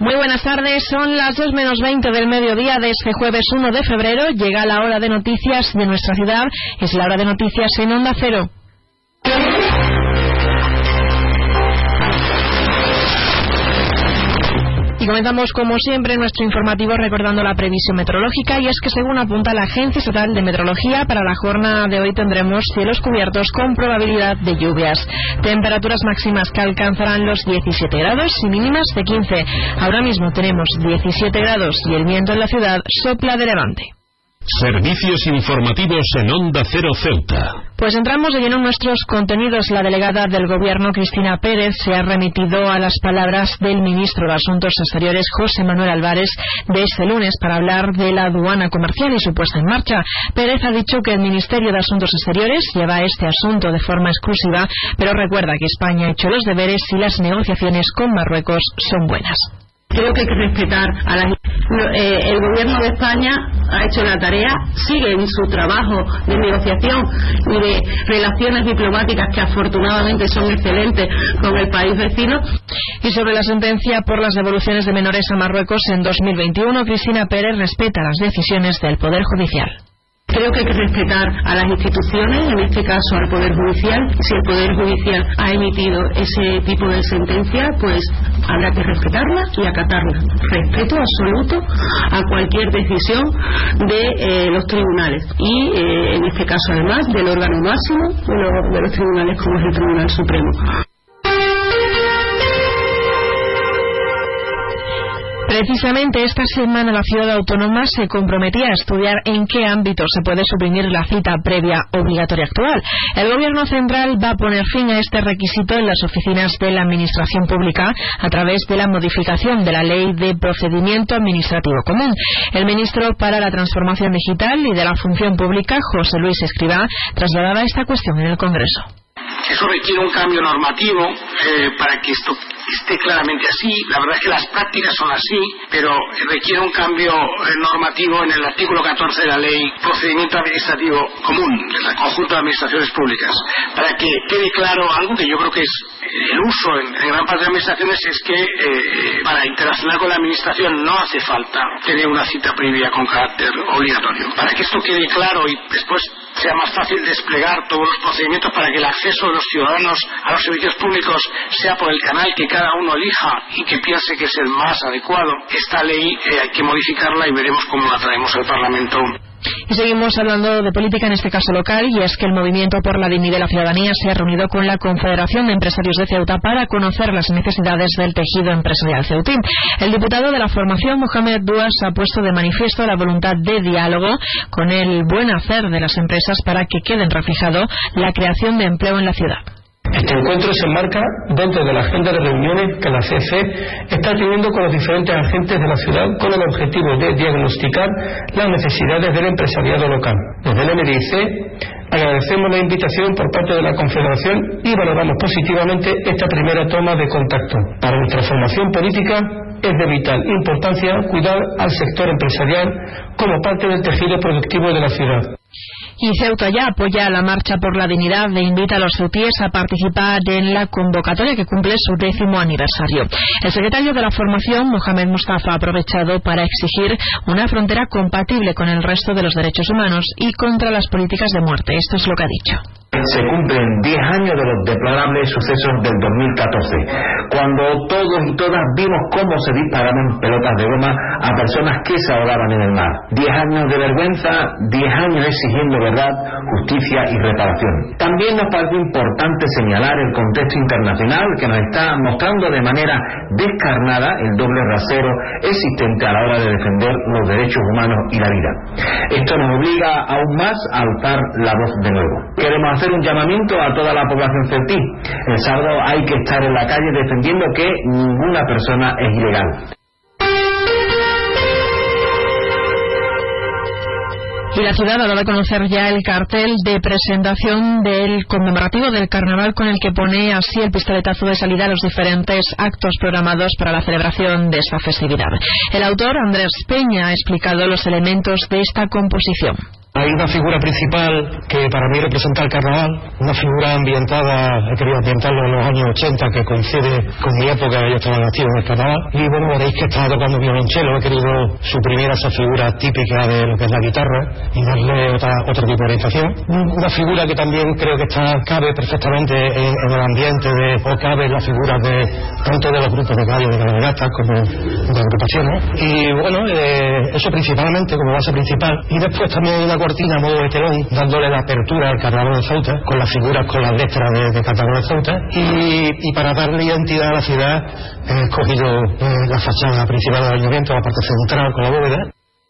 Muy buenas tardes, son las 2 menos 20 del mediodía de este jueves 1 de febrero. Llega la hora de noticias de nuestra ciudad. Es la hora de noticias en Onda Cero. Comenzamos como siempre nuestro informativo recordando la previsión meteorológica y es que según apunta la Agencia Estatal de Meteorología para la jornada de hoy tendremos cielos cubiertos con probabilidad de lluvias. Temperaturas máximas que alcanzarán los 17 grados y mínimas de 15. Ahora mismo tenemos 17 grados y el viento en la ciudad sopla de levante. Servicios informativos en Onda Cero Ceuta. Pues entramos de lleno en nuestros contenidos. La delegada del Gobierno, Cristina Pérez, se ha remitido a las palabras del ministro de Asuntos Exteriores, José Manuel Álvarez, de este lunes para hablar de la aduana comercial y su puesta en marcha. Pérez ha dicho que el Ministerio de Asuntos Exteriores lleva este asunto de forma exclusiva, pero recuerda que España ha hecho los deberes y las negociaciones con Marruecos son buenas. Creo que hay que respetar a la eh, el gobierno de España ha hecho la tarea, sigue en su trabajo de negociación y de relaciones diplomáticas que afortunadamente son excelentes con el país vecino. Y sobre la sentencia por las devoluciones de menores a Marruecos en 2021, Cristina Pérez respeta las decisiones del Poder Judicial. Creo que hay que respetar a las instituciones, en este caso al Poder Judicial. Si el Poder Judicial ha emitido ese tipo de sentencia, pues habrá que respetarla y acatarla. Respeto absoluto a cualquier decisión de eh, los tribunales y, eh, en este caso, además, del órgano máximo de los, de los tribunales como es el Tribunal Supremo. Precisamente esta semana la ciudad autónoma se comprometía a estudiar en qué ámbito se puede suprimir la cita previa obligatoria actual. El Gobierno central va a poner fin a este requisito en las oficinas de la Administración Pública a través de la modificación de la Ley de Procedimiento Administrativo Común. El ministro para la Transformación Digital y de la Función Pública, José Luis Escribá, trasladaba esta cuestión en el Congreso. Eso requiere un cambio normativo eh, para que esto esté claramente así. La verdad es que las prácticas son así, pero requiere un cambio eh, normativo en el artículo 14 de la ley Procedimiento Administrativo Común, del conjunto de administraciones públicas, para que quede claro algo que yo creo que es el uso en, en gran parte de administraciones es que eh, para interaccionar con la administración no hace falta tener una cita previa con carácter obligatorio. Para que esto quede claro y después sea más fácil desplegar todos los procedimientos para que el acceso de los ciudadanos a los servicios públicos sea por el canal que cada uno elija y que piense que es el más adecuado. Esta ley eh, hay que modificarla y veremos cómo la traemos al Parlamento y seguimos hablando de política, en este caso local, y es que el Movimiento por la Dignidad de la Ciudadanía se ha reunido con la Confederación de Empresarios de Ceuta para conocer las necesidades del tejido empresarial ceutín. El diputado de la formación, Mohamed Duas, ha puesto de manifiesto la voluntad de diálogo con el buen hacer de las empresas para que queden reflejado la creación de empleo en la ciudad. Este encuentro se enmarca dentro de la agenda de reuniones que la CC está teniendo con los diferentes agentes de la ciudad con el objetivo de diagnosticar las necesidades del empresariado local. Desde el MDIC agradecemos la invitación por parte de la Confederación y valoramos positivamente esta primera toma de contacto. Para nuestra formación política es de vital importancia cuidar al sector empresarial como parte del tejido productivo de la ciudad. Y Ceuta ya apoya la marcha por la dignidad e invita a los ceutíes a participar en la convocatoria que cumple su décimo aniversario. El secretario de la formación, Mohamed Mustafa, ha aprovechado para exigir una frontera compatible con el resto de los derechos humanos y contra las políticas de muerte. Esto es lo que ha dicho se cumplen 10 años de los deplorables sucesos del 2014, cuando todos y todas vimos cómo se disparaban pelotas de goma a personas que se ahogaban en el mar. 10 años de vergüenza, 10 años exigiendo verdad, justicia y reparación. También nos parece importante señalar el contexto internacional que nos está mostrando de manera descarnada el doble rasero existente a la hora de defender los derechos humanos y la vida. Esto nos obliga aún más a alzar la voz de nuevo. Queremos hacer un llamamiento a toda la población celtí. El sábado hay que estar en la calle defendiendo que ninguna persona es ilegal. Y la ciudad ha dado a conocer ya el cartel de presentación del conmemorativo del carnaval con el que pone así el pistoletazo de salida a los diferentes actos programados para la celebración de esta festividad. El autor, Andrés Peña, ha explicado los elementos de esta composición. Hay una figura principal que para mí representa el carnaval, una figura ambientada, he querido ambientarlo en los años 80, que coincide con mi época, yo estaba nacido en el carnaval. Y bueno, veréis que estaba tocando violonchelo, he querido suprimir esa figura típica de lo que es la guitarra y darle otra, otro tipo de orientación. Una figura que también creo que está, cabe perfectamente en, el ambiente, de, o cabe en la figura de tanto de los grupos de calle, de cabalgatas, como de agrupaciones. Y bueno, eh, eso principalmente como base principal. Y después también una cortina a modo de telón, dándole la apertura al carnaval de Ceuta, con las figuras, con las letras de, de carnaval de Ceuta, y, para darle identidad a la ciudad he escogido eh, la fachada principal del ayuntamiento, la parte central con la bóveda.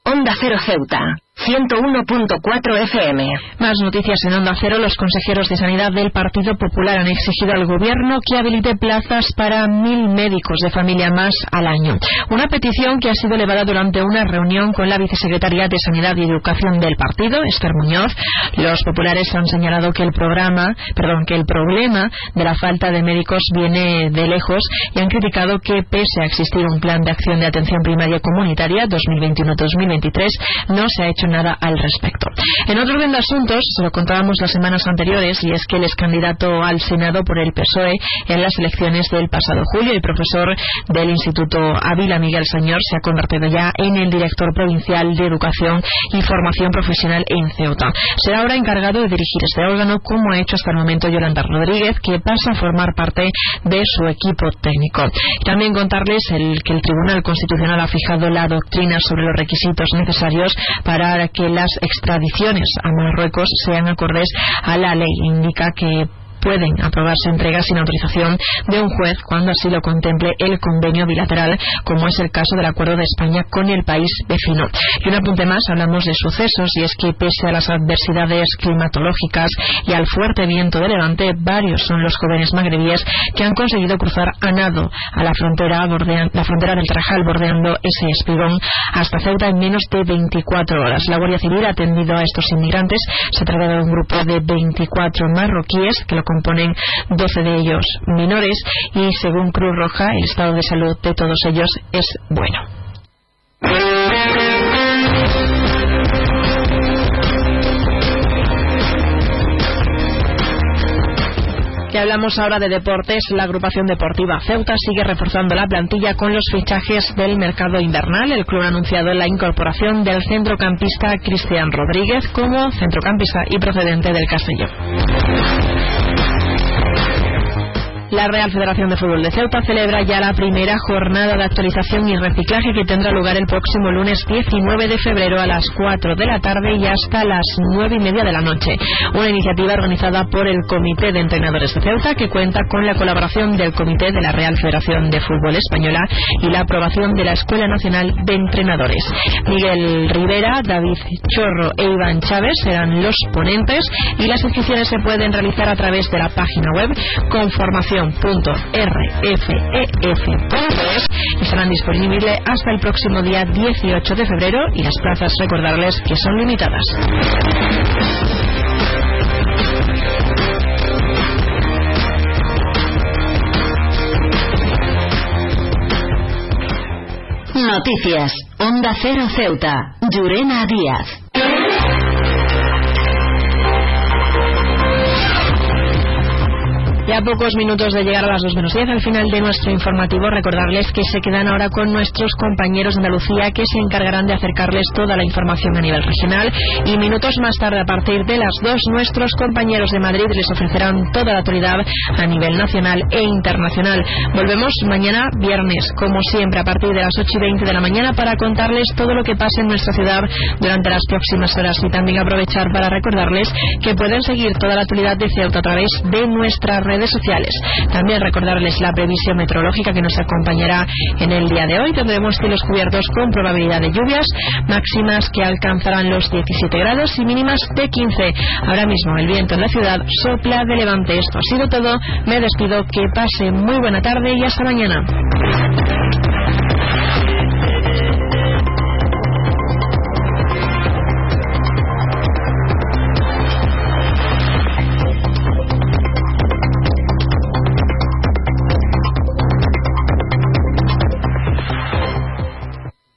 Onda Cero Ceuta 101.4 FM. Más noticias en Onda Cero. Los consejeros de Sanidad del Partido Popular han exigido al Gobierno que habilite plazas para mil médicos de familia más al año. Una petición que ha sido elevada durante una reunión con la vicesecretaria de Sanidad y Educación del partido, Esther Muñoz. Los populares han señalado que el programa, perdón, que el problema de la falta de médicos viene de lejos y han criticado que pese a existir un plan de acción de atención primaria comunitaria 2021-2023 no se ha hecho En otro orden de asuntos, se lo contábamos las semanas anteriores, y es que el ex candidato al Senado por el PSOE en las elecciones del pasado julio, el profesor del Instituto Ávila, Miguel Señor, se ha convertido ya en el director provincial de Educación y Formación Profesional en Ceuta. Será ahora encargado de dirigir este órgano, como ha hecho hasta el momento Yolanda Rodríguez, que pasa a formar parte de su equipo técnico. También contarles el, que el Tribunal Constitucional ha fijado la doctrina sobre los requisitos necesarios para que las extradiciones a Marruecos sean acordes a la ley. Indica que pueden aprobarse entregas sin autorización de un juez cuando así lo contemple el convenio bilateral, como es el caso del acuerdo de España con el país vecino. Y un apunte más, hablamos de sucesos y es que pese a las adversidades climatológicas y al fuerte viento de levante, varios son los jóvenes magrebíes que han conseguido cruzar a nado a la frontera, la frontera del Trajal bordeando ese espigón hasta Ceuta en menos de 24 horas. La Guardia Civil ha atendido a estos inmigrantes. Se trata de un grupo de 24 marroquíes que lo componen 12 de ellos menores y según Cruz Roja el estado de salud de todos ellos es bueno. hablamos ahora de deportes, la agrupación deportiva Ceuta sigue reforzando la plantilla con los fichajes del mercado invernal. El club ha anunciado la incorporación del centrocampista Cristian Rodríguez como centrocampista y procedente del Castellón. La Real Federación de Fútbol de Ceuta celebra ya la primera jornada de actualización y reciclaje que tendrá lugar el próximo lunes 19 de febrero a las 4 de la tarde y hasta las 9 y media de la noche. Una iniciativa organizada por el Comité de Entrenadores de Ceuta que cuenta con la colaboración del Comité de la Real Federación de Fútbol Española y la aprobación de la Escuela Nacional de Entrenadores. Miguel Rivera, David Chorro e Iván Chávez serán los ponentes y las inscripciones se pueden realizar a través de la página web Conformación www.rfef.es y estarán disponibles hasta el próximo día 18 de febrero y las plazas recordarles que son limitadas. Noticias. Onda Cero Ceuta. Llurena Díaz. Ya pocos minutos de llegar a las 2 menos 10 al final de nuestro informativo, recordarles que se quedan ahora con nuestros compañeros de Andalucía que se encargarán de acercarles toda la información a nivel regional y minutos más tarde a partir de las 2 nuestros compañeros de Madrid les ofrecerán toda la actualidad a nivel nacional e internacional. Volvemos mañana viernes, como siempre, a partir de las 8 y 20 de la mañana para contarles todo lo que pase en nuestra ciudad durante las próximas horas y también aprovechar para recordarles que pueden seguir toda la actualidad de Ceuta a través de nuestra red sociales. También recordarles la previsión meteorológica que nos acompañará en el día de hoy. Tendremos cielos cubiertos con probabilidad de lluvias, máximas que alcanzarán los 17 grados y mínimas de 15. Ahora mismo el viento en la ciudad sopla de levante. Esto ha sido todo. Me despido. Que pase muy buena tarde y hasta mañana.